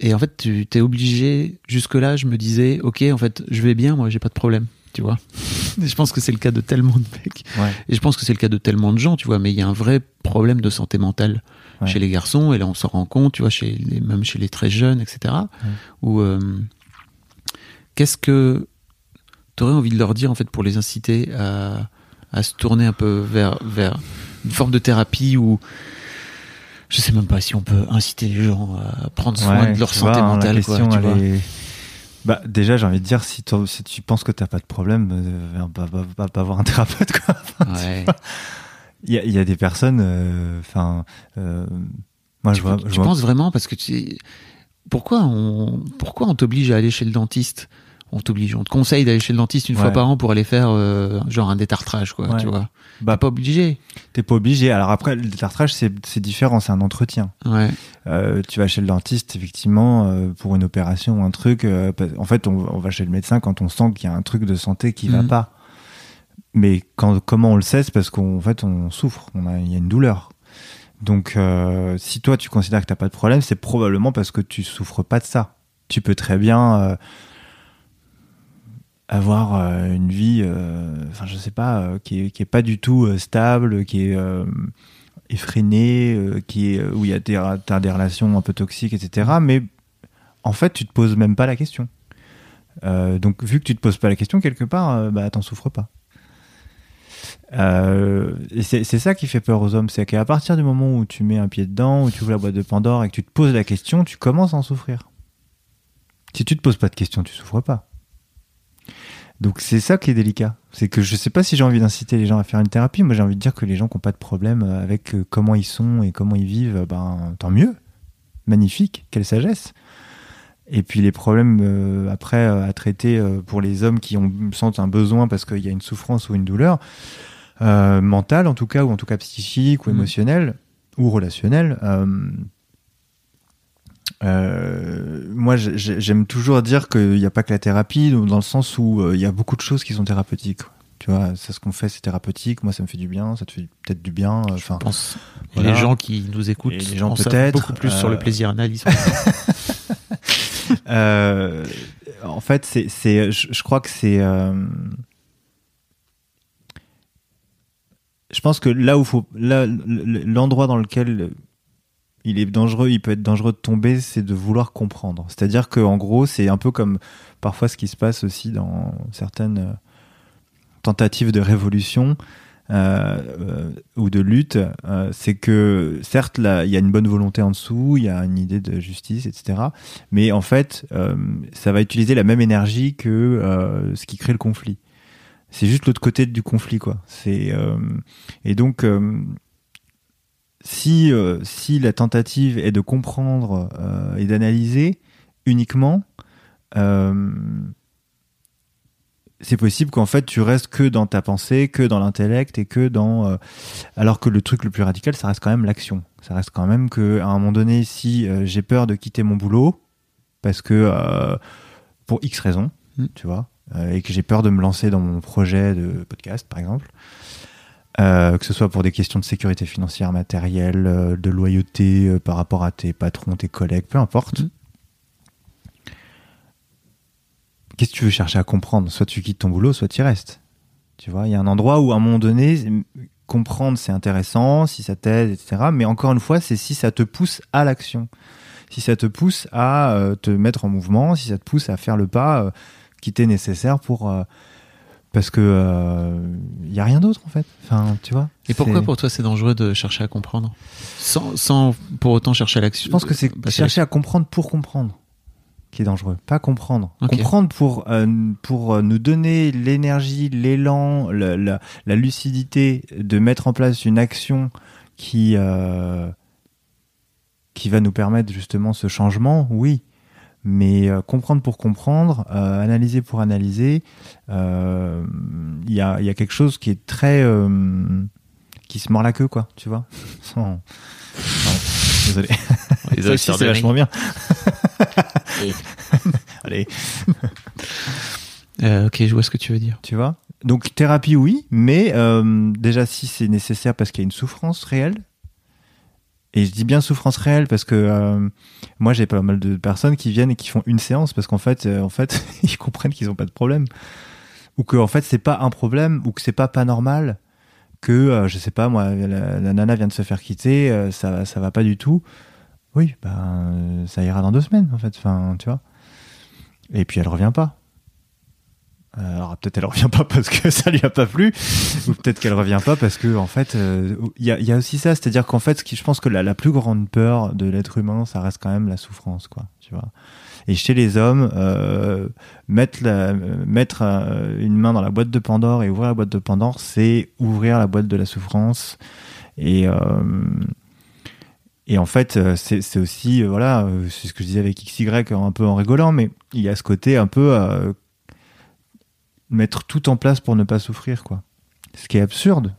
Et en fait, tu t'es obligé, jusque-là, je me disais, ok, en fait, je vais bien, moi, j'ai pas de problème, tu vois. *laughs* Je pense que c'est le cas de tellement de mecs. Ouais. Et je pense que c'est le cas de tellement de gens, tu vois. Mais il y a un vrai problème de santé mentale Ouais. chez les garçons, et là, on s'en rend compte, tu vois, chez les, même chez les très jeunes, etc. Où, euh, qu'est-ce que tu aurais envie de leur dire, en fait, pour les inciter à, à se tourner un peu vers, vers une forme de thérapie où je sais même pas si on peut inciter les gens à prendre soin Ouais, de leur santé vois, mentale, la quoi, tu elle vois. est- Bah, déjà, j'ai envie de dire, si, si tu penses que t'as pas de problème, euh, va, va- va pas voir un thérapeute, quoi. *laughs* Ouais. Il y a, il y a des personnes, euh, enfin, euh, moi, je tu vois, tu je vois- penses vraiment parce que tu pourquoi on pourquoi on t'oblige à aller chez le dentiste? On t'oblige on te conseille d'aller chez le dentiste une fois par an pour aller faire euh, genre un détartrage quoi Ouais. tu vois bah, pas obligé t'es pas obligé. Alors après, le détartrage, c'est différent, c'est un entretien. ouais Euh, tu vas chez le dentiste, effectivement, euh, pour une opération ou un truc. euh, en fait, on, on va chez le médecin quand on sent qu'il y a un truc de santé qui va Mhm. pas. Mais quand, comment on le sait C'est parce qu'en fait, on souffre. On a, il y a une douleur. Donc, si toi, tu considères que t'as pas de problème, c'est probablement parce que tu souffres pas de ça. Tu peux très bien avoir euh, une vie, euh, enfin, je sais pas, euh, qui, est, qui est pas du tout stable, qui est effrénée, qui est, où il y a des, t'as des relations un peu toxiques, etc. Mais en fait, tu te poses même pas la question. Euh, donc, vu que tu te poses pas la question, quelque part, bah, t'en souffres pas. Euh, c'est ça qui fait peur aux hommes, c'est qu'à partir du moment où tu mets un pied dedans, où tu ouvres la boîte de Pandore et que tu te poses la question, tu commences à en souffrir. Si tu te poses pas de questions, tu souffres pas. Donc c'est ça qui est délicat. C'est que je sais pas si j'ai envie d'inciter les gens à faire une thérapie. Moi j'ai envie de dire que les gens qui n'ont pas de problème avec euh, comment ils sont et comment ils vivent, ben tant mieux. Magnifique, quelle sagesse. Et puis les problèmes euh, après euh, à traiter euh, pour les hommes qui ont sentent un besoin parce qu'il y a une souffrance ou une douleur euh, mentale en tout cas ou en tout cas psychique ou Mhm. émotionnelle ou relationnelle. Euh, euh, moi, j'ai- j'ai- j'aime toujours dire qu'il n'y a pas que la thérapie, dans le sens où euh, il y a beaucoup de choses qui sont thérapeutiques. Tu vois, c'est ce qu'on fait, c'est thérapeutique. Moi, ça me fait du bien, ça te fait peut-être du bien. euh, Enfin, je pense voilà. les gens qui nous écoutent les gens peut-être, beaucoup plus sur euh, le plaisir analyse *laughs* Euh, en fait, c'est, je, crois que c'est. euh, je pense que là où faut, l'endroit dans lequel il est dangereux, il peut être dangereux de tomber, c'est de vouloir comprendre. C'est-à-dire que en gros, c'est un peu comme parfois ce qui se passe aussi dans certaines euh, tentatives de révolution. euh, euh, ou de lutte, c'est que certes, il y a une bonne volonté en dessous, il y a une idée de justice, etc. Mais en fait, ça va utiliser la même énergie que ce qui crée le conflit. C'est juste l'autre côté du conflit, quoi. C'est et donc si euh, si la tentative est de comprendre euh, et d'analyser uniquement, euh, c'est possible qu'en fait tu restes que dans ta pensée, que dans l'intellect et que dans alors que le truc le plus radical, ça reste quand même l'action. Ça reste quand même que à un moment donné, si j'ai peur de quitter mon boulot parce que pour X raisons, Mm. tu vois, et que j'ai peur de me lancer dans mon projet de podcast, par exemple, euh, que ce soit pour des questions de sécurité financière, matérielle, euh, de loyauté euh, par rapport à tes patrons, tes collègues, peu importe. Mm. Qu'est-ce que tu veux chercher à comprendre? Soit tu quittes ton boulot, soit tu y restes. Tu vois, il y a un endroit où à un moment donné, comprendre c'est intéressant, si ça t'aide, etc. Mais encore une fois, c'est si ça te pousse à l'action. si ça te pousse à te mettre en mouvement, si ça te pousse à faire le pas qui t'est nécessaire pour parce que il y a rien d'autre en fait. Enfin, tu vois. Et pourquoi pour toi c'est dangereux de chercher à comprendre? Sans, sans pour autant chercher à l'action Je pense que c'est chercher à comprendre pour comprendre qui est dangereux, pas comprendre. Comprendre pour euh, pour euh, nous donner l'énergie, l'élan, la, la, la lucidité de mettre en place une action qui euh, qui va nous permettre justement ce changement, oui. Mais euh, comprendre pour comprendre, euh, analyser pour analyser, euh, il y, a, y a quelque chose qui est très euh, qui se mord la queue, quoi, tu vois. *laughs* Sans- désolé. *laughs* Les Ça aussi, c'est vachement bien. Et- *laughs* Allez, Euh, ok, je vois ce que tu veux dire. tu vois? Donc thérapie, oui, mais euh, déjà si c'est nécessaire parce qu'il y a une souffrance réelle. Et je dis bien souffrance réelle parce que euh, moi j'ai pas mal de personnes qui viennent et qui font une séance parce qu'en fait, euh, en fait, *laughs* ils comprennent qu'ils ont pas de problème ou que en fait c'est pas un problème ou que c'est pas pas normal que euh, je sais pas moi la, nana vient de se faire quitter, euh, ça ça va pas du tout. Oui, ben ça ira dans deux semaines en fait, enfin tu vois. Et puis elle revient pas. Euh, Alors peut-être elle revient pas parce que *laughs* ça lui a pas plu, ou peut-être qu'elle revient pas parce que en fait euh, il y, a, aussi ça, c'est-à-dire qu'en fait ce qui, je pense que la, plus grande peur de l'être humain, ça reste quand même la souffrance, quoi. Tu vois. Et chez les hommes, euh, mettre mettre une main dans la boîte de Pandore et ouvrir la boîte de Pandore, c'est ouvrir la boîte de la souffrance. Et et en fait, c'est aussi, voilà, c'est ce que je disais avec XY un peu en rigolant, mais il y a ce côté un peu mettre tout en place pour ne pas souffrir, quoi. Ce qui est absurde.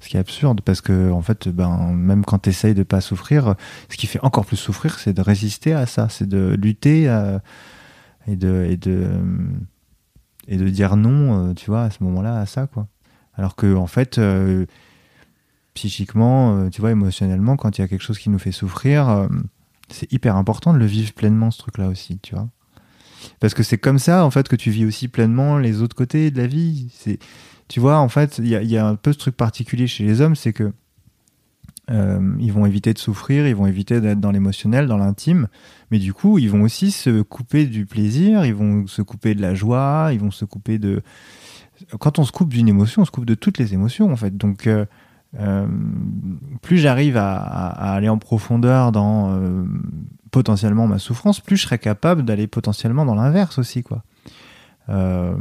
Ce qui est absurde, parce que, en fait, ben, même quand tu essayes de pas souffrir, ce qui fait encore plus souffrir, c'est de résister à ça, c'est de lutter euh, et, de, et, de, et de dire non, euh, tu vois, à ce moment-là, à ça, quoi. Alors que, en fait, euh, psychiquement, tu vois, émotionnellement, quand il y a quelque chose qui nous fait souffrir, c'est hyper important de le vivre pleinement, ce truc-là aussi, tu vois. Parce que c'est comme ça, en fait, que tu vis aussi pleinement les autres côtés de la vie. C'est, tu vois, en fait, il y a, un peu ce truc particulier chez les hommes, c'est que euh, ils vont éviter de souffrir, ils vont éviter d'être dans l'émotionnel, dans l'intime, mais du coup, ils vont aussi se couper du plaisir, ils vont se couper de la joie, ils vont se couper de. Quand on se coupe d'une émotion, on se coupe de toutes les émotions, en fait. Donc, euh, euh, plus j'arrive à, aller en profondeur dans potentiellement ma souffrance, plus je serais capable d'aller potentiellement dans l'inverse aussi, quoi. Euh,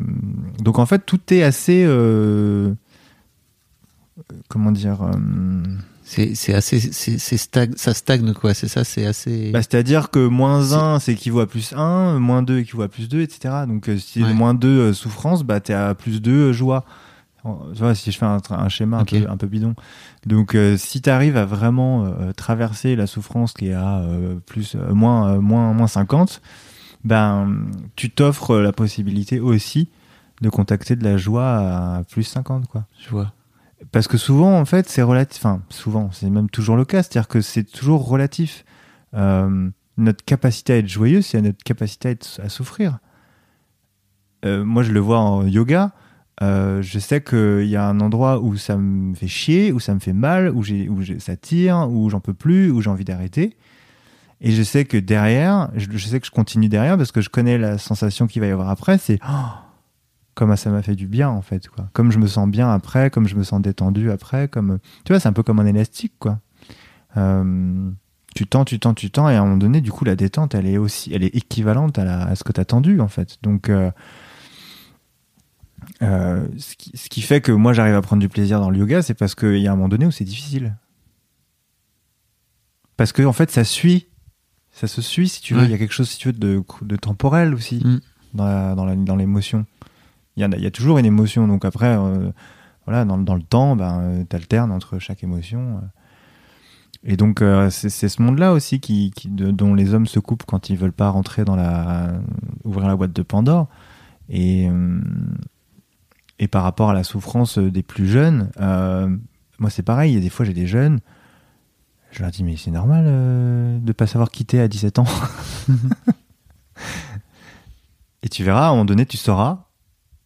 donc en fait, tout est assez, euh, comment dire, euh, C'est assez, c'est stag- ça stagne quoi. C'est ça, c'est assez. bah, c'est-à-dire que moins 1 c'est équivaut à plus 1, moins 2 équivaut à plus 2, etc. Donc euh, si Ouais. moins 2 souffrance, bah t'es à plus 2 joie. Tu vois, si je fais un, schéma un, peu, un peu bidon. Donc euh, si tu arrives à vraiment euh, traverser la souffrance qui est à euh, plus, moins, moins, moins 50, ben, tu t'offres la possibilité aussi de contacter de la joie à plus 50, quoi. je vois. Parce que souvent, en fait, c'est relatif. Enfin, souvent, c'est même toujours le cas. C'est-à-dire que c'est toujours relatif. Notre capacité à être joyeux, c'est notre capacité à, être- à souffrir. Moi, je le vois en yoga. Euh, je sais qu'il y a un endroit où ça me fait chier, où ça me fait mal, où, ça tire, où j'en peux plus, où j'ai envie d'arrêter. Et je sais que derrière, je, sais que je continue derrière parce que je connais la sensation qu'il va y avoir après. C'est oh, comme ça m'a fait du bien en fait. Comme je me sens bien après, comme je me sens détendu après, comme tu vois c'est un peu comme un élastique quoi. Euh, tu tends, tu tends, tu tends et à un moment donné du coup la détente elle est aussi, elle est équivalente à, la- ce que tu as tendu en fait. Donc euh, euh, ce, qui, ce qui fait que moi j'arrive à prendre du plaisir dans le yoga, c'est parce qu'il y a un moment donné où c'est difficile. Parce que en fait ça suit, ça se suit si tu veux. Il Ouais. y a quelque chose si tu veux de, de temporel aussi Mm. dans l'émotion. Il y, a- il y a toujours une émotion. Donc après, euh, voilà, dans, dans le temps, ben, tu alternes entre chaque émotion. euh. Et donc, euh, c'est ce monde-là aussi qui, qui- de- dont les hommes se coupent quand ils veulent pas rentrer dans la. ouvrir la boîte de Pandore. Et, euh, et par rapport à la souffrance des plus jeunes, euh, moi c'est pareil. Il y a des fois, j'ai des jeunes. Je leur dis, mais c'est normal euh, de pas savoir quitter à 17 ans. *laughs* Et tu verras, à un moment donné, tu sauras.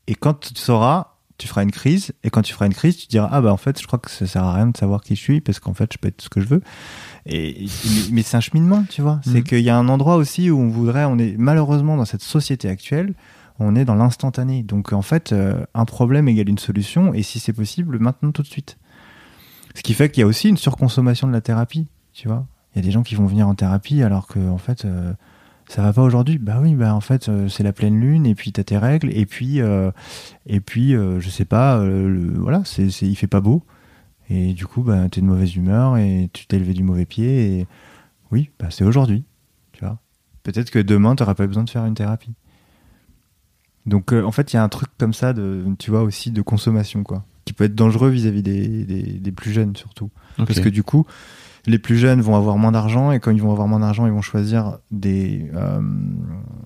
Et quand tu sauras, tu feras une crise, et quand tu feras une crise, tu diras ah bah en fait je crois que ça sert à rien de savoir qui je suis parce qu'en fait je peux être ce que je veux. Et mais, c'est un cheminement, tu vois. C'est Mhm. qu'il y a un endroit aussi où on voudrait, on est malheureusement dans cette société actuelle, on est dans l'instantané. Donc en fait, euh, un problème égale une solution, et si c'est possible, maintenant tout de suite. Ce qui fait qu'il y a aussi une surconsommation de la thérapie, tu vois. Il y a des gens qui vont venir en thérapie alors que en fait euh, ça va pas aujourd'hui. Bah oui, bah en fait euh, c'est la pleine lune et puis t'as tes règles et puis euh, et puis euh, je sais pas, le- voilà, c'est c'est- il fait pas beau et du coup bah t'es de mauvaise humeur et tu t'es levé du mauvais pied et oui, bah c'est aujourd'hui, tu vois. Peut-être que demain t'auras pas besoin de faire une thérapie. Donc euh, en fait il y a un truc comme ça de tu vois aussi de consommation quoi, qui peut être dangereux vis-à-vis des, des, des plus jeunes surtout. Parce que du coup, les plus jeunes vont avoir moins d'argent et quand ils vont avoir moins d'argent, ils vont choisir des euh,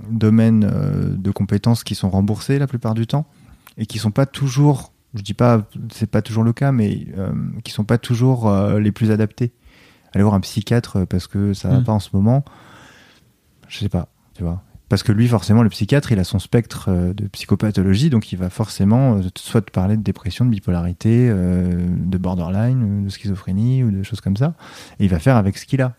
domaines euh, de compétences qui sont remboursés la plupart du temps et qui sont pas toujours, je dis pas, c'est pas toujours le cas, mais qui sont pas toujours les plus adaptés. Aller voir un psychiatre parce que ça va Mm. pas en ce moment, je sais pas, tu vois. Parce que lui, forcément, le psychiatre, il a son spectre euh, de psychopathologie, donc il va forcément euh, soit te parler de dépression, de bipolarité, euh, de borderline, de schizophrénie ou de choses comme ça. Et il va faire avec ce qu'il a.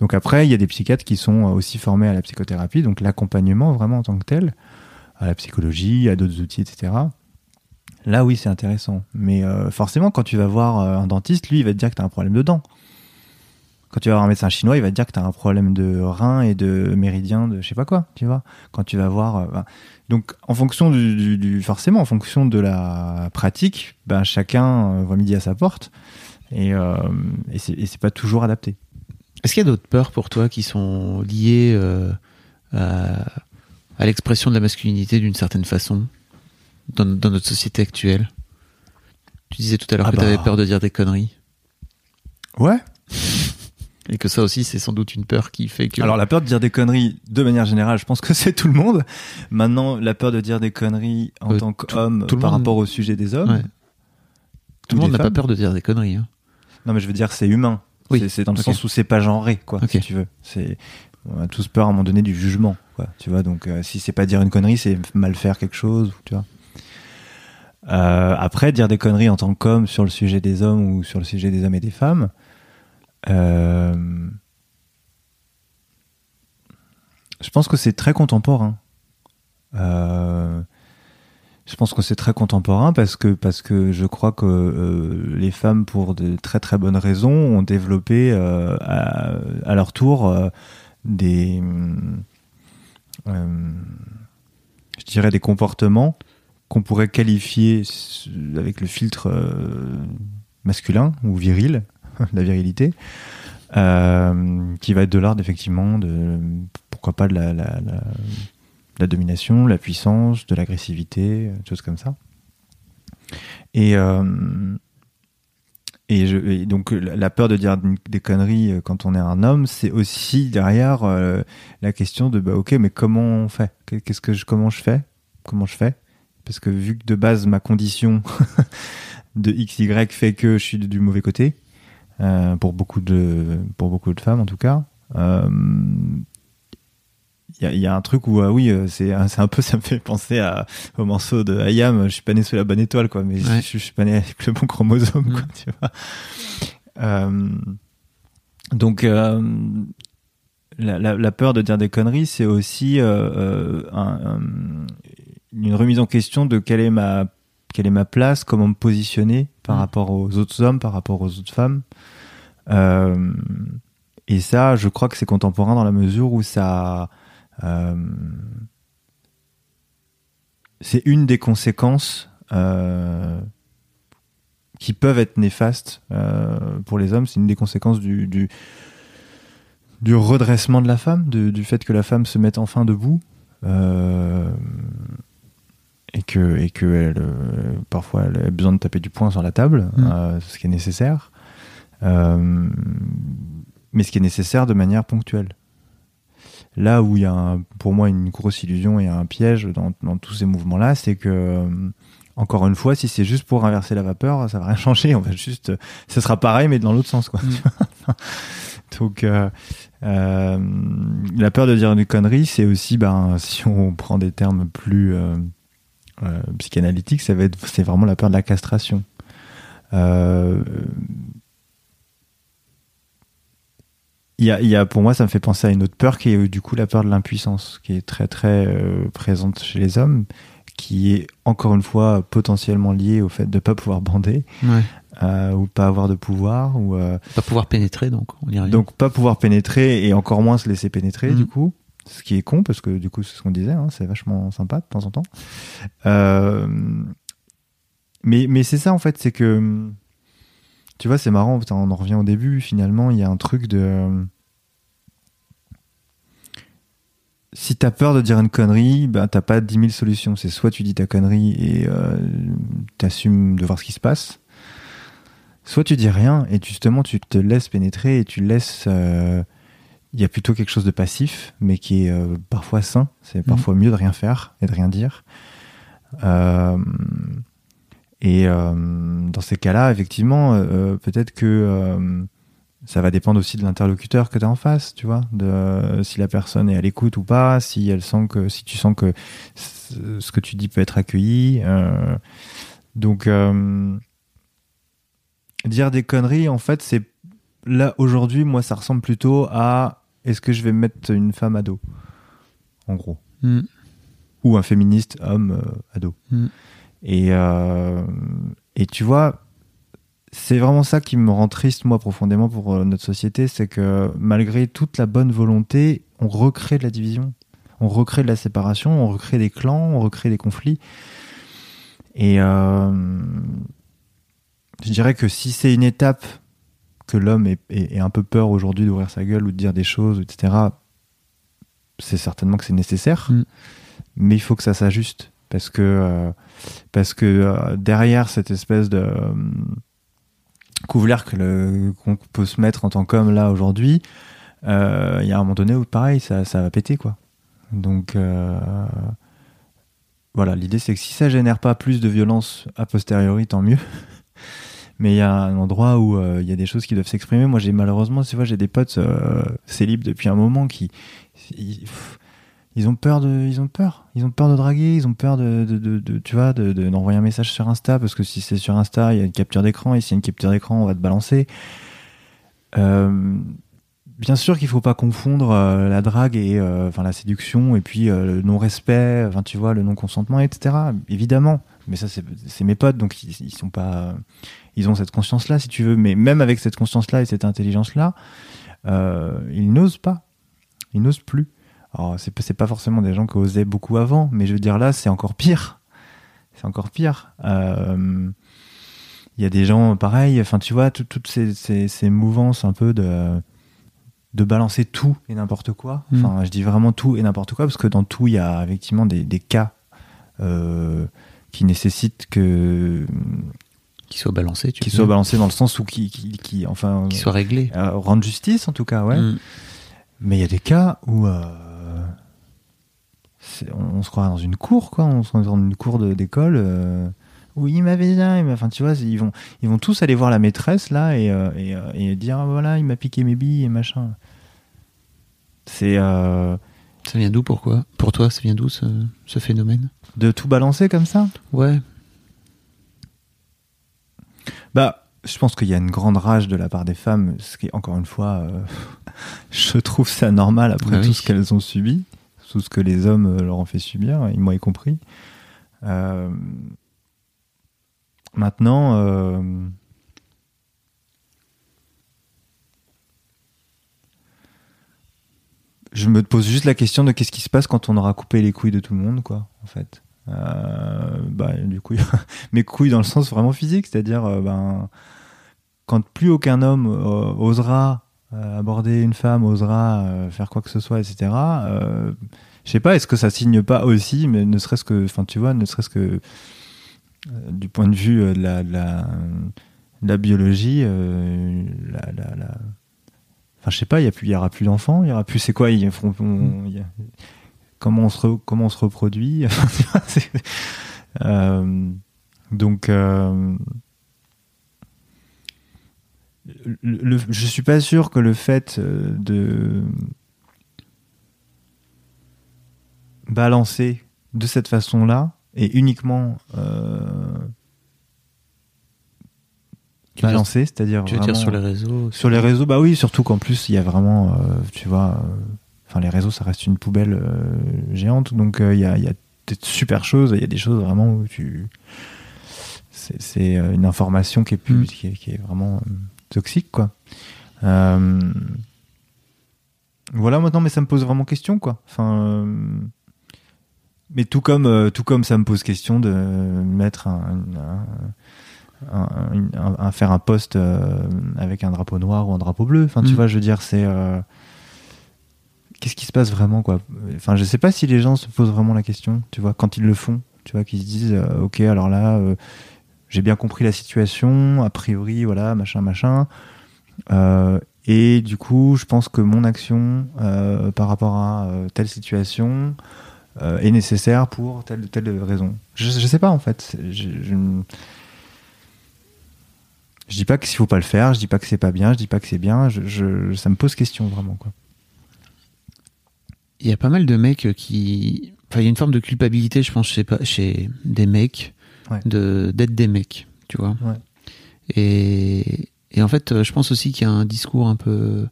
Donc après, il y a des psychiatres qui sont aussi formés à la psychothérapie, donc l'accompagnement vraiment en tant que tel, à la psychologie, à d'autres outils, etc. Là, oui, c'est intéressant. Mais forcément, quand tu vas voir un dentiste, lui, il va te dire que tu as un problème de dents. Quand tu vas voir un médecin chinois, il va te dire que tu as un problème de rein et de méridien de je sais pas quoi, tu vois. Quand tu vas voir. euh, ben, donc, en fonction du, du- du- Forcément, en fonction de la pratique, ben, chacun euh, voit midi à sa porte. Et, euh, et c'est et c'est pas toujours adapté. Est-ce qu'il y a d'autres peurs pour toi qui sont liées euh, à, à l'expression de la masculinité d'une certaine façon dans, dans notre société actuelle? Tu disais tout à l'heure Ah que bah. tu avais peur de dire des conneries. Ouais. Et que ça aussi, c'est sans doute une peur qui fait que. Alors la peur de dire des conneries, de manière générale, je pense que *laughs* c'est tout le monde. Maintenant, la peur de dire des conneries en Euh, tant qu'homme par monde- rapport au sujet des hommes. Ouais. tout le monde n'a pas peur de dire des conneries. hein. Non, mais je veux dire, c'est humain. Oui. C'est- dans le sens où c'est pas genré, quoi, Ok. si tu veux. C'est on a tous peur à un moment donné du jugement, quoi. Tu vois, donc euh, si c'est pas dire une connerie, c'est mal faire quelque chose, tu vois. Euh, après, dire des conneries en tant qu'homme sur le sujet des hommes ou sur le sujet des hommes et des femmes, euh, je pense que c'est très contemporain. Euh, je pense que c'est très contemporain parce que parce que je crois que euh, les femmes, pour de très très bonnes raisons, ont développé à, à leur tour des, je dirais des comportements qu'on pourrait qualifier avec le filtre masculin ou viril, *laughs* la virilité, euh, qui va être de l'ordre effectivement de pourquoi pas de la, la, la, la domination, puissance, de l'agressivité, euh, des choses comme ça. Et, euh, et, donc la peur de dire des conneries euh, quand on est un homme, c'est aussi derrière euh, la question de bah ok mais comment on fait? Qu'est-ce que je comment je fais? Comment je fais? Parce que vu que de base ma condition *laughs* de XY fait que je suis du mauvais côté euh, pour beaucoup de pour beaucoup de femmes en tout cas. euh, il y, a- il y a un truc où euh, oui euh, c'est un- c'est un peu *laughs* ça me fait penser à, au morceau de Ayam je suis pas né sous la bonne étoile quoi mais je- Ouais. je, je suis pas né avec le bon chromosome quoi Mm. tu vois Euh, donc euh, la, la- la peur de dire des conneries c'est aussi euh, euh, un- un- une remise en question de quelle est ma quelle est ma place comment me positionner par Mm. rapport aux autres hommes par rapport aux autres femmes Euh, et ça je crois que c'est contemporain dans la mesure où ça euh, c'est une des conséquences euh, qui peuvent être néfastes pour les hommes. C'est une des conséquences du, du, du redressement de la femme, du fait que la femme se mette enfin debout. euh, et que, et que elle, euh, parfois elle a besoin de taper du poing sur la table, Mm. euh, ce qui est nécessaire. Euh, mais ce qui est nécessaire de manière ponctuelle. Là où il y a un- pour moi une grosse illusion et un piège dans, dans tous ces mouvements-là, c'est que encore une fois, si c'est juste pour inverser la vapeur, ça va rien changer. On va juste, ça sera pareil mais dans l'autre sens, quoi. Mm. *laughs* Donc euh, euh, la peur de dire une connerie, c'est aussi, ben, si on prend des termes plus euh, euh, psychanalytique, ça va être, c'est vraiment la peur de la castration. Euh, il y a, il y a, pour moi, ça me fait penser à une autre peur qui est du coup la peur de l'impuissance, qui est très très euh, présente chez les hommes, qui est encore une fois potentiellement liée au fait de ne pas pouvoir bander Ouais. euh, ou pas avoir de pouvoir euh, ce qui est con parce que du coup c'est ce qu'on disait hein, c'est vachement sympa de temps en temps Euh, mais mais c'est ça en fait c'est que tu vois c'est marrant on en revient au début finalement il y a un truc de si t'as peur de dire une connerie, ben t'as pas 10 000 solutions. C'est soit tu dis ta connerie et euh, t'assumes de voir ce qui se passe, soit tu dis rien et justement tu te laisses pénétrer et tu laisses. euh, Il y a plutôt quelque chose de passif, mais qui est euh, parfois sain. C'est parfois mieux de rien faire et de rien dire. Euh, et euh, dans ces cas-là, effectivement, peut-être que ça va dépendre aussi de l'interlocuteur que tu as en face, tu vois, de si la personne est à l'écoute ou pas, si elle sent que si tu sens que ce que tu dis peut être accueilli. donc dire des conneries, en fait, c'est là aujourd'hui, moi, ça ressemble plutôt à est-ce que je vais mettre une femme ado, en gros, Mm. ou un féministe homme euh, ado. Mm. Et euh, et tu vois, c'est vraiment ça qui me rend triste, moi, profondément pour euh, notre société, c'est que malgré toute la bonne volonté, on recrée de la division, on recrée de la séparation, on recrée des clans, on recrée des conflits. Et euh, je dirais que si c'est une étape que l'homme ait, ait- ait un peu peur aujourd'hui d'ouvrir sa gueule ou de dire des choses, etc., c'est certainement que c'est nécessaire, Mm. mais il faut que ça s'ajuste parce que euh, parce que euh, derrière cette espèce de euh, couvert que qu'on peut se mettre en tant qu'homme là aujourd'hui, euh, il y a un moment donné où pareil ça, ça va péter quoi. Donc voilà, l'idée c'est que si ça génère pas plus de violence a posteriori, tant mieux. Mais il y a un endroit où euh, il y a des choses qui doivent s'exprimer. Moi, j'ai malheureusement, tu vois, j'ai des potes euh, célibes depuis un moment qui ils, ont peur de, ils ont peur, ils ont peur de draguer, ils ont peur de, de, tu vois, de- de- d'envoyer un message sur Insta parce que si c'est sur Insta, il y a une capture d'écran et s'il y a une capture d'écran, on va te balancer. Euh, bien sûr qu'il faut pas confondre la drague et enfin la séduction et puis le non respect, tu vois, le non consentement, etc. Évidemment, mais ça c'est mes potes donc ils, ils sont pas, ils ont cette conscience là si tu veux, mais même avec cette conscience là et cette intelligence là, euh, ils n'osent pas, ils n'osent plus. Alors c'est pas- forcément des gens qui osaient beaucoup avant, mais je veux dire là c'est encore pire, c'est encore pire. Euh, il y a des gens pareils, enfin tu vois, tout- toutes ces, ces, ces mouvances un peu de de balancer tout et n'importe quoi. Mm. Enfin, je dis vraiment tout et n'importe quoi parce que dans tout, il y a effectivement des, des cas euh, qui nécessitent que Qu'il soit balancé, tu qui dire. balancés dans le sens où qui, qui, qui- enfin Qu'il soit réglé. euh, rendre justice en tout cas, ouais. Mm. Mais il y a des cas où euh, on, on se croit dans une cour, quoi. On se croit dans une cour d'école. euh, où il m'avait m'a- enfin tu vois, ils vont, ils vont tous aller voir la maîtresse là et, euh, et, euh, et dire ah, voilà, il m'a piqué mes billes et machin. C'est Ça vient d'où, pourquoi? Pour toi, ça vient d'où ce, ce phénomène? De tout balancer comme ça? Ouais. Bah, je pense qu'il y a une grande rage de la part des femmes, ce qui encore une fois, euh, *laughs* je trouve ça normal après Bah tout oui. ce qu'elles ont subi, tout ce que les hommes euh, leur ont fait subir, moi y compris. Euh, maintenant, euh, je me pose juste la question de qu'est-ce qui se passe quand on aura coupé les couilles de tout le monde, quoi, en fait. Euh, bah, du coup, *laughs* mes couilles dans le sens vraiment physique, c'est-à-dire, euh, ben, quand plus aucun homme euh, osera aborder une femme, osera faire quoi que ce soit, etc. Je sais pas, est-ce que ça signe pas aussi, mais ne serait-ce que, enfin, tu vois, ne serait-ce que du point de vue de la, de la, de la biologie, euh, la, la, Enfin, je sais pas, il y, a plus- il y aura plus d'enfants, il y aura plus. C'est quoi on- y a- Comment on se re- comment on se reproduit. *laughs* Euh, Donc, euh, le, je suis pas sûr que le fait euh, de balancer de cette façon-là et uniquement euh, balancé, c'est-à-dire Tu veux dire sur les réseaux sur les réseaux, bah oui, surtout qu'en plus il y a vraiment, tu vois, enfin les réseaux ça reste une poubelle euh, géante, donc euh, il y, a, il y a des super choses, il y a des choses vraiment où tu, c'est euh, une information qui est plus, Mm. qui, est, qui est vraiment toxique quoi. Euh, voilà maintenant, mais ça me pose vraiment question quoi. Enfin, euh, mais tout comme, euh, tout comme ça me pose question de mettre un, un- un- une- un- un- faire un poste avec un drapeau noir ou un drapeau bleu. Enfin, tu Mm. vois, je veux dire, c'est qu'est-ce qui se passe vraiment quoi? Enfin, je sais pas si les gens se posent vraiment la question. Tu vois, quand ils le font, tu vois, qu'ils se disent, euh, ok, alors là, euh, j'ai bien compris la situation. A priori, voilà, machin, machin. Euh, et du coup, je pense que mon action par rapport à telle situation est nécessaire pour telle telle raison. Je, je sais pas en fait. Je, je, je dis pas qu'il faut pas le faire. Je dis pas que c'est pas bien. Je dis pas que c'est bien. Ça me pose question vraiment quoi. Il y a pas mal de mecs qui. Enfin, il y a une forme de culpabilité, je pense, chez, chez des mecs, Ouais. de d'être des mecs, tu vois. Ouais. Et, et en fait, euh, je pense aussi qu'il y a un discours un peu,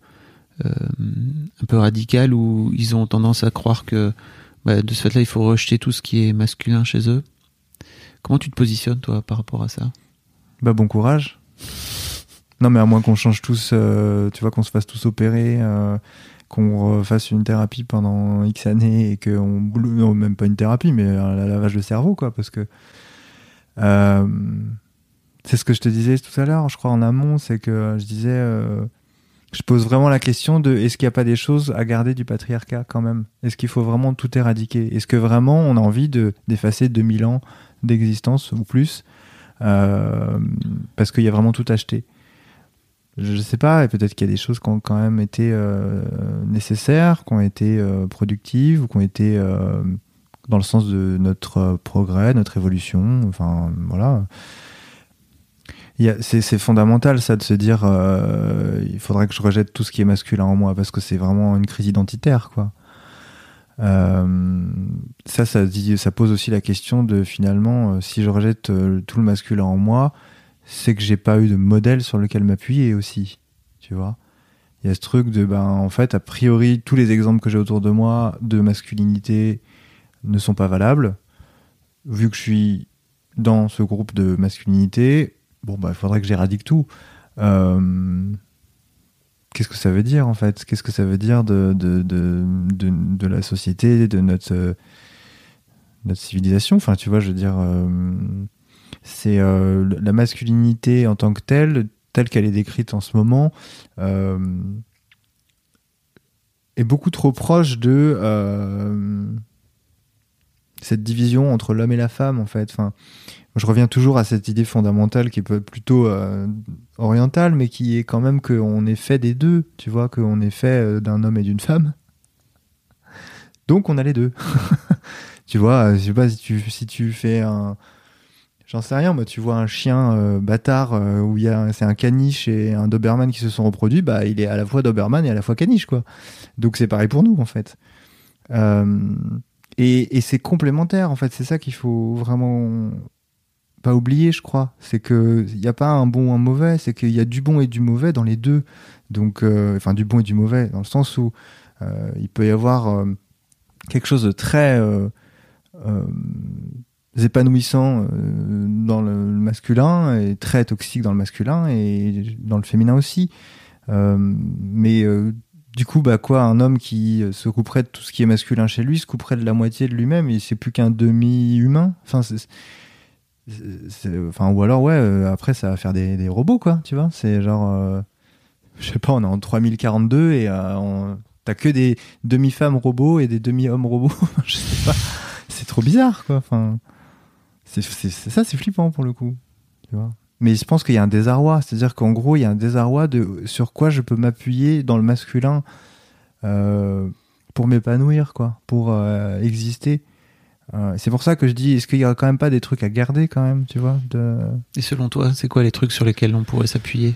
euh, un peu radical où ils ont tendance à croire que bah, de ce fait-là, il faut rejeter tout ce qui est masculin chez eux. Comment tu te positionnes, toi, par rapport à ça? Bah bon courage. Non mais à moins qu'on change tous, euh, tu vois, qu'on se fasse tous opérer, euh, qu'on fasse une thérapie pendant X années et qu'on non même pas une thérapie mais un lavage de cerveau quoi parce que euh, c'est ce que je te disais tout à l'heure je crois en amont c'est que je disais euh, je pose vraiment la question de est-ce qu'il n'y a pas des choses à garder du patriarcat quand même? Est-ce qu'il faut vraiment tout éradiquer? Est-ce que vraiment on a envie de d'effacer 2000 ans d'existence ou plus euh, parce qu'il y a vraiment tout acheté? Je ne sais pas, et peut-être qu'il y a des choses qui ont quand même été euh, nécessaires, qui ont été euh, productives, ou qui ont été euh, dans le sens de notre progrès, notre évolution. Enfin, voilà. C'est fondamental, ça, de se dire il faudrait que je rejette tout ce qui est masculin en moi, parce que c'est vraiment une crise identitaire, quoi. Ça, ça, pose aussi la question de finalement, si je rejette tout le masculin en moi, c'est que j'ai pas eu de modèle sur lequel m'appuyer aussi. Tu vois Il y a ce truc de, ben, en fait, a priori, tous les exemples que j'ai autour de moi de masculinité ne sont pas valables. Vu que je suis dans ce groupe de masculinité, bon, bah, il faudrait que j'éradique tout. Euh, Qu'est-ce que ça veut dire, en fait? Qu'est-ce que ça veut dire de, de, de, de, de la société, de notre, euh, notre civilisation? Enfin, tu vois, je veux dire. euh, c'est euh, la masculinité en tant que telle, telle qu'elle est décrite en ce moment, euh, est beaucoup trop proche de euh, cette division entre l'homme et la femme, en fait. Enfin, je reviens toujours à cette idée fondamentale qui être plutôt orientale, mais qui est quand même qu'on est fait des deux, tu vois, qu'on est fait d'un homme et d'une femme. Donc on a les deux. *laughs* tu vois, je sais pas si tu, si tu fais un, J'en sais rien, moi, tu vois un chien euh, bâtard euh, où il c'est un caniche et un Doberman qui se sont reproduits, bah il est à la fois Doberman et à la fois caniche quoi. Donc c'est pareil pour nous en fait. Euh, et et c'est complémentaire en fait, c'est ça qu'il faut vraiment pas oublier, je crois. C'est que il n'y a pas un bon ou un mauvais, c'est qu'il y a du bon et du mauvais dans les deux. Donc enfin du bon et du mauvais dans le sens où il peut y avoir quelque chose de très épanouissant euh, dans le masculin et très toxique dans le masculin et dans le féminin aussi. Euh, mais euh, du coup, bah quoi, un homme qui se couperait de tout ce qui est masculin chez lui se couperait de la moitié de lui-même et c'est plus qu'un demi-humain. Enfin, ou alors ouais, après ça va faire des, des robots quoi, tu vois. C'est genre, euh, je sais pas, on est en 3042 et euh, t'as que des demi-femmes robots et des demi-hommes robots. *laughs* je sais pas. C'est trop bizarre quoi. C'est ça, c'est flippant pour le coup. Tu vois Mais je pense qu'il y a un désarroi. C'est-à-dire qu'en gros, il y a un désarroi de sur quoi je peux m'appuyer dans le masculin euh, pour m'épanouir, quoi, pour euh, exister. Euh, c'est pour ça que je dis, est-ce qu'il y a quand même pas des trucs à garder quand même, tu vois de... Et selon toi, c'est quoi les trucs sur lesquels on pourrait s'appuyer?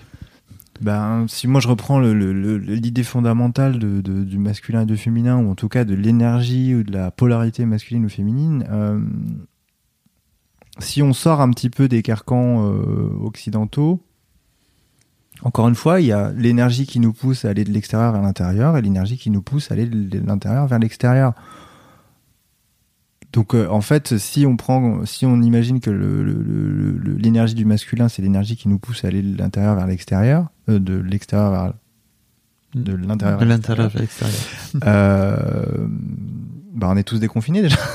Ben, si moi je reprends l'idée fondamentale de, de- du masculin et du féminin, ou en tout cas de l'énergie ou de la polarité masculine ou féminine, si on sort un petit peu des carcans occidentaux, encore une fois, il y a l'énergie qui nous pousse à aller de l'extérieur vers l'intérieur et l'énergie qui nous pousse à aller de l'intérieur vers l'extérieur. Donc euh, en fait, si on prend, si on imagine que l'énergie du masculin, c'est l'énergie qui nous pousse à aller de l'intérieur vers l'extérieur, euh, de l'extérieur vers de l'intérieur vers l'extérieur. Bah on est tous déconfinés déjà. *laughs*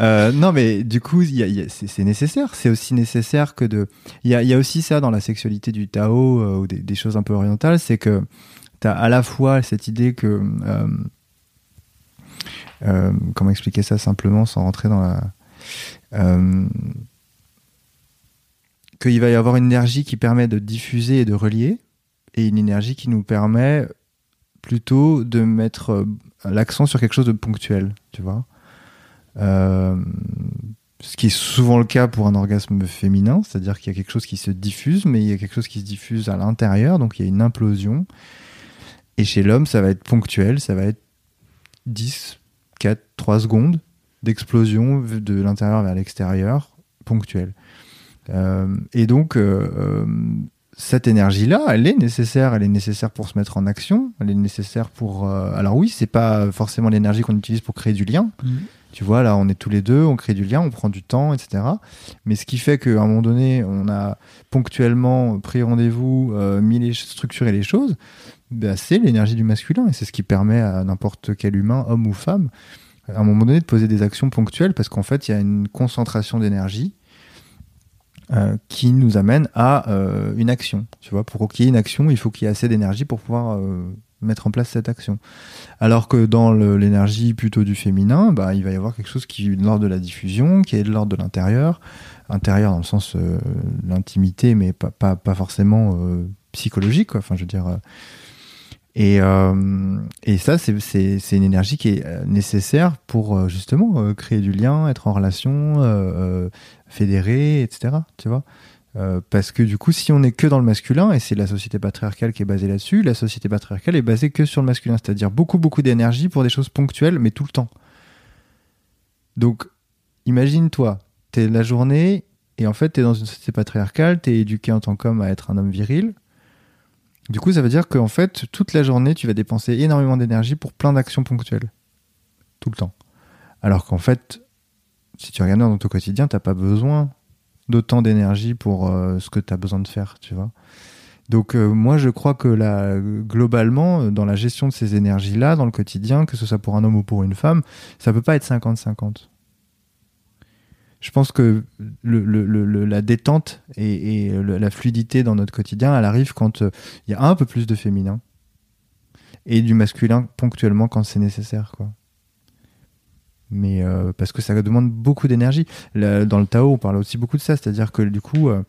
Euh, non, mais du coup, c'est nécessaire. C'est aussi nécessaire que de. Il y a, aussi ça dans la sexualité du Tao euh, ou des, choses un peu orientales, c'est que tu as à la fois cette idée que. Euh, comment expliquer ça simplement sans rentrer dans la. Qu'il va y avoir une énergie qui permet de diffuser et de relier, et une énergie qui nous permet plutôt de mettre euh, l'accent sur quelque chose de ponctuel, tu vois. Euh, ce qui est souvent le cas pour un orgasme féminin, c'est-à-dire qu'il y a quelque chose qui se diffuse, mais il y a quelque chose qui se diffuse à l'intérieur, donc il y a une implosion. Et chez l'homme, ça va être ponctuel, ça va être 10, 4, 3 secondes d'explosion de l'intérieur vers l'extérieur, ponctuel. Euh, et donc, cette énergie-là, elle est nécessaire. Elle est nécessaire pour se mettre en action. Elle est nécessaire pour. Euh, alors oui, c'est pas forcément l'énergie qu'on utilise pour créer du lien. Mhm. Tu vois, là, on est tous les deux, on crée du lien, on prend du temps, etc. Mais ce qui fait qu'à un moment donné, on a ponctuellement pris rendez-vous, euh, mis les structurer les choses, bah, c'est l'énergie du masculin et c'est ce qui permet à n'importe quel humain, homme ou femme, à un moment donné, de poser des actions ponctuelles parce qu'en fait, il y a une concentration d'énergie euh, qui nous amène à euh, une action. Tu vois, pour qu'il y ait une action, il faut qu'il y ait assez d'énergie pour pouvoir euh, mettre en place cette action. Alors que dans l'énergie plutôt du féminin, bah, il va y avoir quelque chose qui est de l'ordre de la diffusion, qui est de l'ordre de l'intérieur, intérieur dans le sens de l'intimité, mais pas, pas, pas forcément psychologique. Quoi. Enfin, je veux dire. Et, et ça, c'est une énergie qui est nécessaire pour justement créer du lien, être en relation, fédérés, etc. Tu vois euh, parce que du coup, si on est que dans le masculin, et c'est la société patriarcale qui est basée là-dessus, la société patriarcale est basée que sur le masculin, c'est-à-dire beaucoup, beaucoup d'énergie pour des choses ponctuelles, mais tout le temps. Donc, imagine-toi, t'es la journée, et en fait, t'es dans une société patriarcale, t'es éduqué en tant qu'homme à être un homme viril. Du coup, ça veut dire qu'en fait, toute la journée, tu vas dépenser énormément d'énergie pour plein d'actions ponctuelles. Tout le temps. Alors qu'en fait, si tu regardes dans ton quotidien, t'as pas besoin d'autant d'énergie pour euh, ce que tu as besoin de faire, tu vois. Donc euh, moi je crois que là, globalement, dans la gestion de ces énergies-là, dans le quotidien, que ce soit pour un homme ou pour une femme, ça peut pas être 50-50. Je pense que la détente et, la fluidité dans notre quotidien, elle arrive quand euh, il y a un peu plus de féminin et du masculin ponctuellement quand c'est nécessaire, quoi mais euh, parce que ça demande beaucoup d'énergie. Dans le Tao, on parle aussi beaucoup de ça, c'est-à-dire que du coup, euh,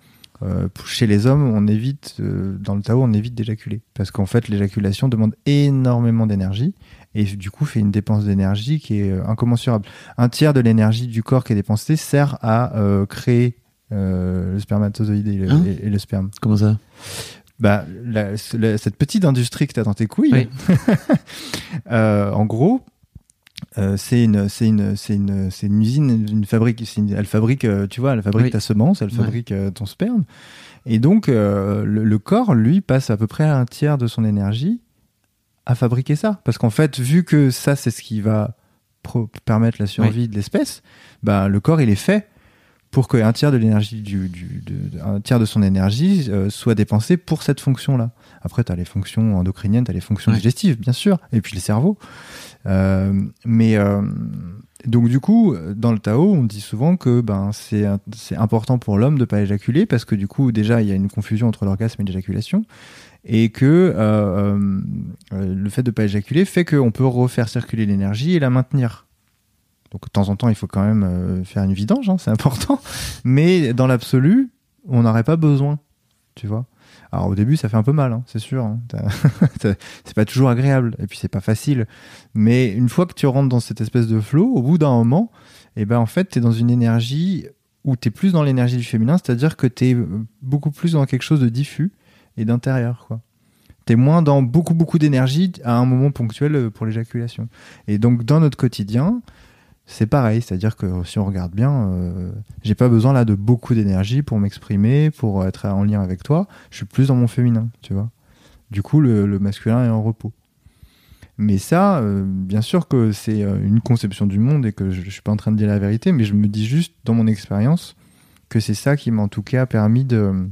chez les hommes, on évite, dans le Tao, on évite d'éjaculer, parce qu'en fait, l'éjaculation demande énormément d'énergie et du coup fait une dépense d'énergie qui est incommensurable. Un tiers de l'énergie du corps qui est dépensée sert à créer le spermatozoïde et le, hein et le, sperme. Comment ça? Bah, cette petite industrie que tu as dans tes couilles, *laughs* en gros, euh, c'est une, c'est une, c'est une, c'est une usine, une fabrique. elle fabrique, euh, tu vois, elle fabrique ta semence, elle fabrique euh, ton sperme. Et donc, le, corps, lui, passe à peu près un tiers de son énergie à fabriquer ça. Parce qu'en fait, vu que ça, c'est ce qui va permettre la survie de l'espèce, bah, le corps, il est fait pour qu'un tiers de l'énergie du, du de, un tiers de son énergie soit dépensé pour cette fonction-là. Après, tu as les fonctions endocriniennes, tu as les fonctions digestives, bien sûr, et puis le cerveau. Euh, mais euh, donc du coup, dans le Tao, on dit souvent que ben c'est important pour l'homme de pas éjaculer parce que du coup déjà il y a une confusion entre l'orgasme et l'éjaculation et que euh, le fait de pas éjaculer fait qu'on peut refaire circuler l'énergie et la maintenir. Donc de temps en temps, il faut quand même faire une vidange, hein, c'est important. *laughs* Mais dans l'absolu, on n'aurait pas besoin, tu vois. Alors au début, ça fait un peu mal, hein, c'est sûr. Hein. *laughs* c'est pas toujours agréable et puis c'est pas facile. Mais une fois que tu rentres dans cette espèce de flow, au bout d'un moment, eh ben en fait, tu es dans une énergie où tu es plus dans l'énergie du féminin, c'est-à-dire que tu es beaucoup plus dans quelque chose de diffus et d'intérieur, quoi. T'es moins dans beaucoup beaucoup d'énergie à un moment ponctuel pour l'éjaculation. Et donc dans notre quotidien, c'est pareil, c'est-à-dire que si on regarde bien, euh, j'ai pas besoin là de beaucoup d'énergie pour m'exprimer, pour être en lien avec toi. Je suis plus dans mon féminin, tu vois. Du coup, le, masculin est en repos. Mais ça, euh, bien sûr que c'est euh, une conception du monde et que je, je, suis pas en train de dire la vérité, mais je me dis juste dans mon expérience que c'est ça qui m'a en tout cas permis de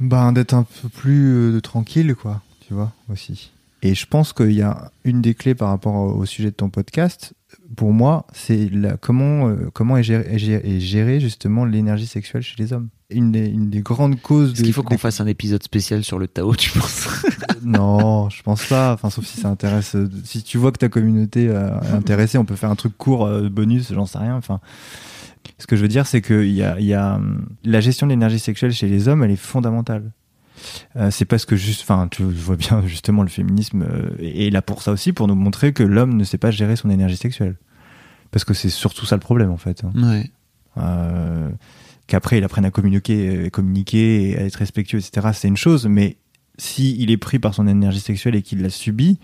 ben, d'être un peu plus tranquille, quoi, tu vois, aussi. Et je pense qu'il y a une des clés par rapport au sujet de ton podcast, pour moi, c'est comment, euh, comment est gérée, justement l'énergie sexuelle chez les hommes. Une des, une des grandes causes. Est-ce qu'il faut qu'on fasse un épisode spécial sur le Tao, tu penses? *laughs* Non, je pense pas. Enfin, sauf si ça intéresse. Euh, si tu vois que ta communauté euh, est intéressée, on peut faire un truc court, bonus, j'en sais rien. Enfin, ce que je veux dire, c'est que y a, y a, hum, la gestion de l'énergie sexuelle chez les hommes, elle est fondamentale. Euh, c'est parce que juste, enfin, tu vois bien *laughs* justement le féminisme euh, est là pour ça aussi, pour nous montrer que l'homme ne sait pas gérer son énergie sexuelle. Parce que c'est surtout ça le problème en fait. Hein. Ouais. Euh, qu'après il apprenne à communiquer, communiquer, et à être respectueux, etc. C'est une chose, mais si il est pris par son énergie sexuelle et qu'il la subit,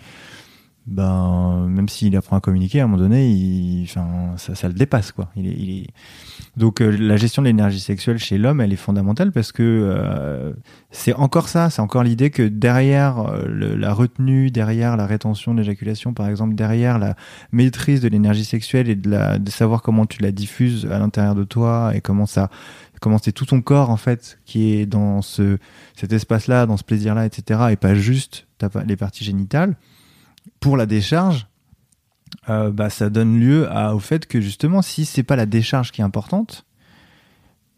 ben même s'il apprend à communiquer, à un moment donné, enfin, ça, le dépasse quoi. Il est. Donc euh, la gestion de l'énergie sexuelle chez l'homme, elle est fondamentale parce que euh, c'est encore ça, c'est encore l'idée que derrière euh, la retenue, derrière la rétention de l'éjaculation, par exemple, derrière la maîtrise de l'énergie sexuelle et de savoir comment tu la diffuses à l'intérieur de toi et comment ça, comment c'est tout ton corps en fait qui est dans ce cet espace-là, dans ce plaisir-là, etc. Et pas juste les parties génitales pour la décharge, euh, bah, ça donne lieu à, au fait que justement, si c'est pas la décharge qui est importante,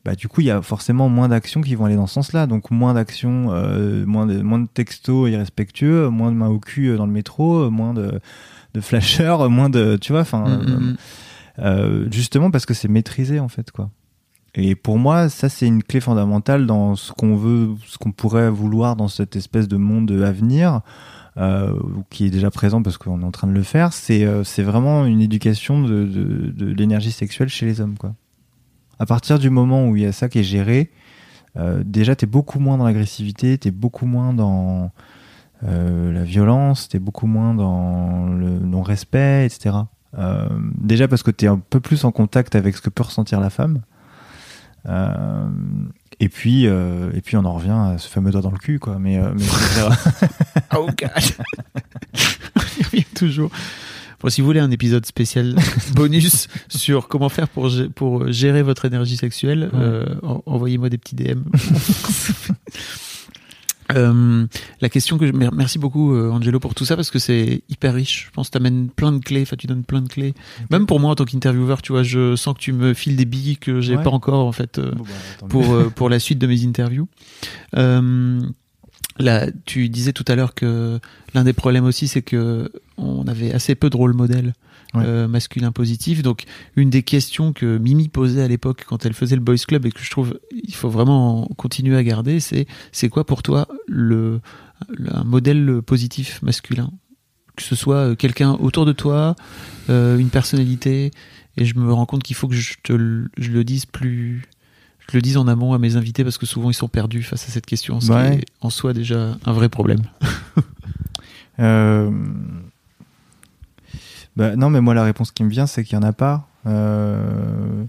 bah, du coup, il y a forcément moins d'actions qui vont aller dans ce sens-là. Donc, moins d'actions, euh, moins, de, moins de textos irrespectueux, moins de mains au cul euh, dans le métro, moins de, de flashers, moins de. Tu vois, enfin. Mm, mm, mm. justement parce que c'est maîtrisé, en fait, quoi. Et pour moi, ça, c'est une clé fondamentale dans ce qu'on veut, ce qu'on pourrait vouloir dans cette espèce de monde à venir euh, qui est déjà présent parce qu'on est en train de le faire, c'est euh, c'est vraiment une éducation de, de, l'énergie sexuelle chez les hommes. Quoi. À partir du moment où il y a ça qui est géré, euh, déjà, tu es beaucoup moins dans l'agressivité, tu es beaucoup moins dans euh, la violence, tu es beaucoup moins dans le non-respect, etc. Déjà parce que tu es un peu plus en contact avec ce que peut ressentir la femme. Et puis, euh, et puis on en revient à ce fameux doigt dans le cul, quoi. Mais, euh, mais *laughs* oh god, *laughs* y revient toujours. Bon, si vous voulez un épisode spécial *laughs* bonus sur comment faire pour, pour gérer votre énergie sexuelle, euh, envoyez-moi des petits DM. Euh, la question que je, merci beaucoup euh, Angelo pour tout ça parce que c'est hyper riche. Je pense que tu amènes plein de clés, enfin tu donnes plein de clés. Même pour moi en tant qu'intervieweur, tu vois, je sens que tu me files des billes que j'ai pas encore en fait euh, bah, pour euh, *laughs* pour la suite de mes interviews. là, tu disais tout à l'heure que l'un des problèmes aussi c'est que on avait assez peu de rôle modèle euh, masculin positif. Donc une des questions que Mimi posait à l'époque quand elle faisait le Boys Club et que je trouve il faut vraiment continuer à garder, c'est c'est quoi pour toi le, un modèle positif masculin? Que ce soit euh, quelqu'un autour de toi, euh, une personnalité, et je me rends compte qu'il faut que je te je le dise plus, je le dise en amont à mes invités parce que souvent ils sont perdus face à cette question, ce qui est en soi déjà un vrai problème. *laughs* euh, bah, non, mais moi, la réponse qui me vient, c'est qu'il n'y en a pas. Euh,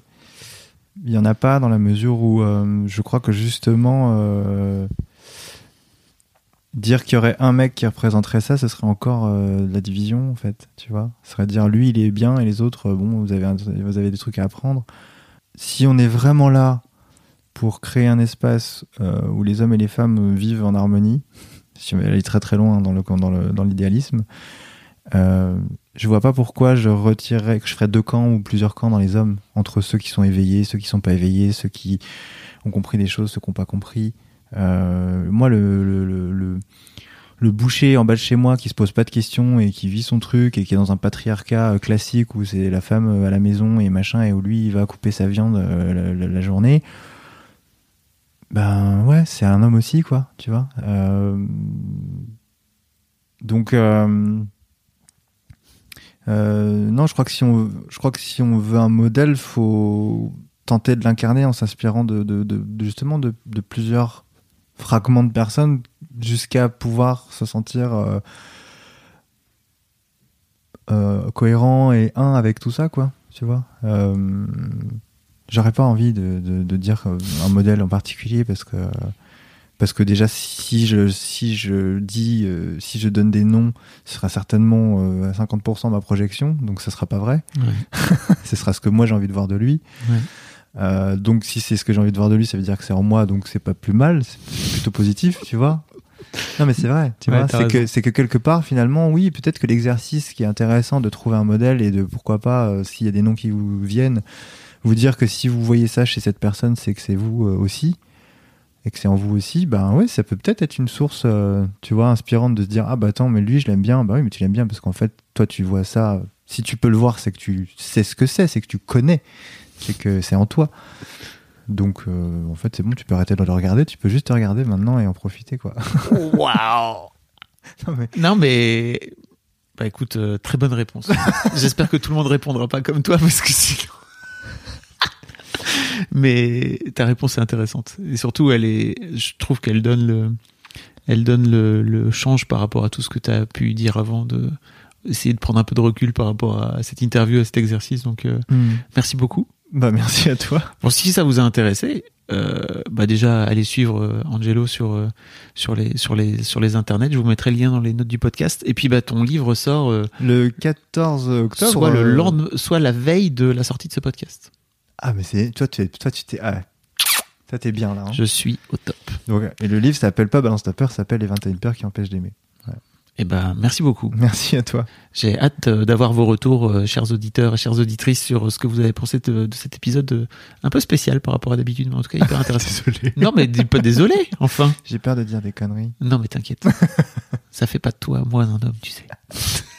il n'y en a pas dans la mesure où euh, je crois que justement, euh, dire qu'il y aurait un mec qui représenterait ça, ce serait encore la division, en fait. Tu vois Ce serait dire lui, il est bien et les autres, bon, vous avez, vous avez des trucs à apprendre. Si on est vraiment là pour créer un espace où les hommes et les femmes vivent en harmonie, *laughs* si on aller très très loin dans l'idéalisme, dans, dans je vois pas pourquoi je retirerais, que je ferais deux camps ou plusieurs camps dans les hommes, entre ceux qui sont éveillés, ceux qui sont pas éveillés, ceux qui ont compris des choses, ceux qui n'ont pas compris. Euh, moi, le, le, le, le, boucher en bas de chez moi qui se pose pas de questions et qui vit son truc et qui est dans un patriarcat euh, classique où c'est la femme euh, à la maison et machin et où lui il va couper sa viande la, la, journée. Ben ouais, c'est un homme aussi quoi, tu vois. Euh, donc euh, non, je crois que si on, veut un modèle, faut tenter de l'incarner en s'inspirant de, justement de, plusieurs fragments de personnes jusqu'à pouvoir se sentir euh, euh, cohérent et un avec tout ça, quoi. Tu vois. Euh, J'aurais pas envie de, dire euh, un modèle en particulier parce que parce que déjà si je si je dis euh, si je donne des noms, ce sera certainement euh, à 50% ma projection, donc ce sera pas vrai. *laughs* ce sera ce que moi j'ai envie de voir de lui. Ouais. Euh, donc si c'est ce que j'ai envie de voir de lui, ça veut dire que c'est en moi, donc c'est pas plus mal, c'est plutôt positif, tu vois. Non mais c'est vrai, tu Ouais, vois, c'est que c'est que quelque part finalement, oui, peut-être que l'exercice qui est intéressant de trouver un modèle et de pourquoi pas, s'il y a des noms qui vous viennent, vous dire que si vous voyez ça chez cette personne, c'est que c'est vous aussi et que c'est en vous aussi, ben ouais, ça peut peut-être être une source, euh, tu vois, inspirante de se dire ah bah attends, mais lui je l'aime bien, bah oui, mais tu l'aimes bien parce qu'en fait toi tu vois ça, si tu peux le voir, c'est que tu sais ce que c'est, c'est que tu connais, c'est que c'est en toi. Donc euh, en fait c'est bon, tu peux arrêter de le regarder, tu peux juste te regarder maintenant et en profiter quoi. *laughs* Waouh Non, mais- Non, mais. Bah écoute, euh, très bonne réponse. *laughs* J'espère que tout le monde répondra pas comme toi parce que sinon. Mais ta réponse est intéressante. Et surtout, elle est. Je trouve qu'elle donne le. Elle donne le, le change par rapport à tout ce que tu as pu dire avant de essayer de prendre un peu de recul par rapport à cette interview, à cet exercice. Donc, euh, merci beaucoup. Bah merci à toi. Bon, si ça vous a intéressé, euh, bah déjà allez suivre euh, Angelo sur euh, sur les sur les sur les internets. Je vous mettrai le lien dans les notes du podcast. Et puis bah ton livre sort Le 14 octobre. soit le lendemain, soit la veille de la sortie de ce podcast. Ah mais c'est toi tu es toi tu t'es ah, ça t'es bien là. hein. Je suis au top. Donc, et le livre s'appelle pas Balance ta peur, ça s'appelle Les 21 peurs qui empêchent d'aimer. Et ben merci beaucoup. Merci à toi. J'ai hâte euh, d'avoir vos retours, euh, chers auditeurs et chères auditrices, sur euh, ce que vous avez pensé de, de cet épisode un peu spécial par rapport à d'habitude, mais en tout cas hyper intéressant. *laughs* Désolé. non mais pas désolé, enfin. J'ai peur de dire des conneries. Non mais t'inquiète. *laughs* Ça fait pas de toi moins un homme, tu sais. *laughs*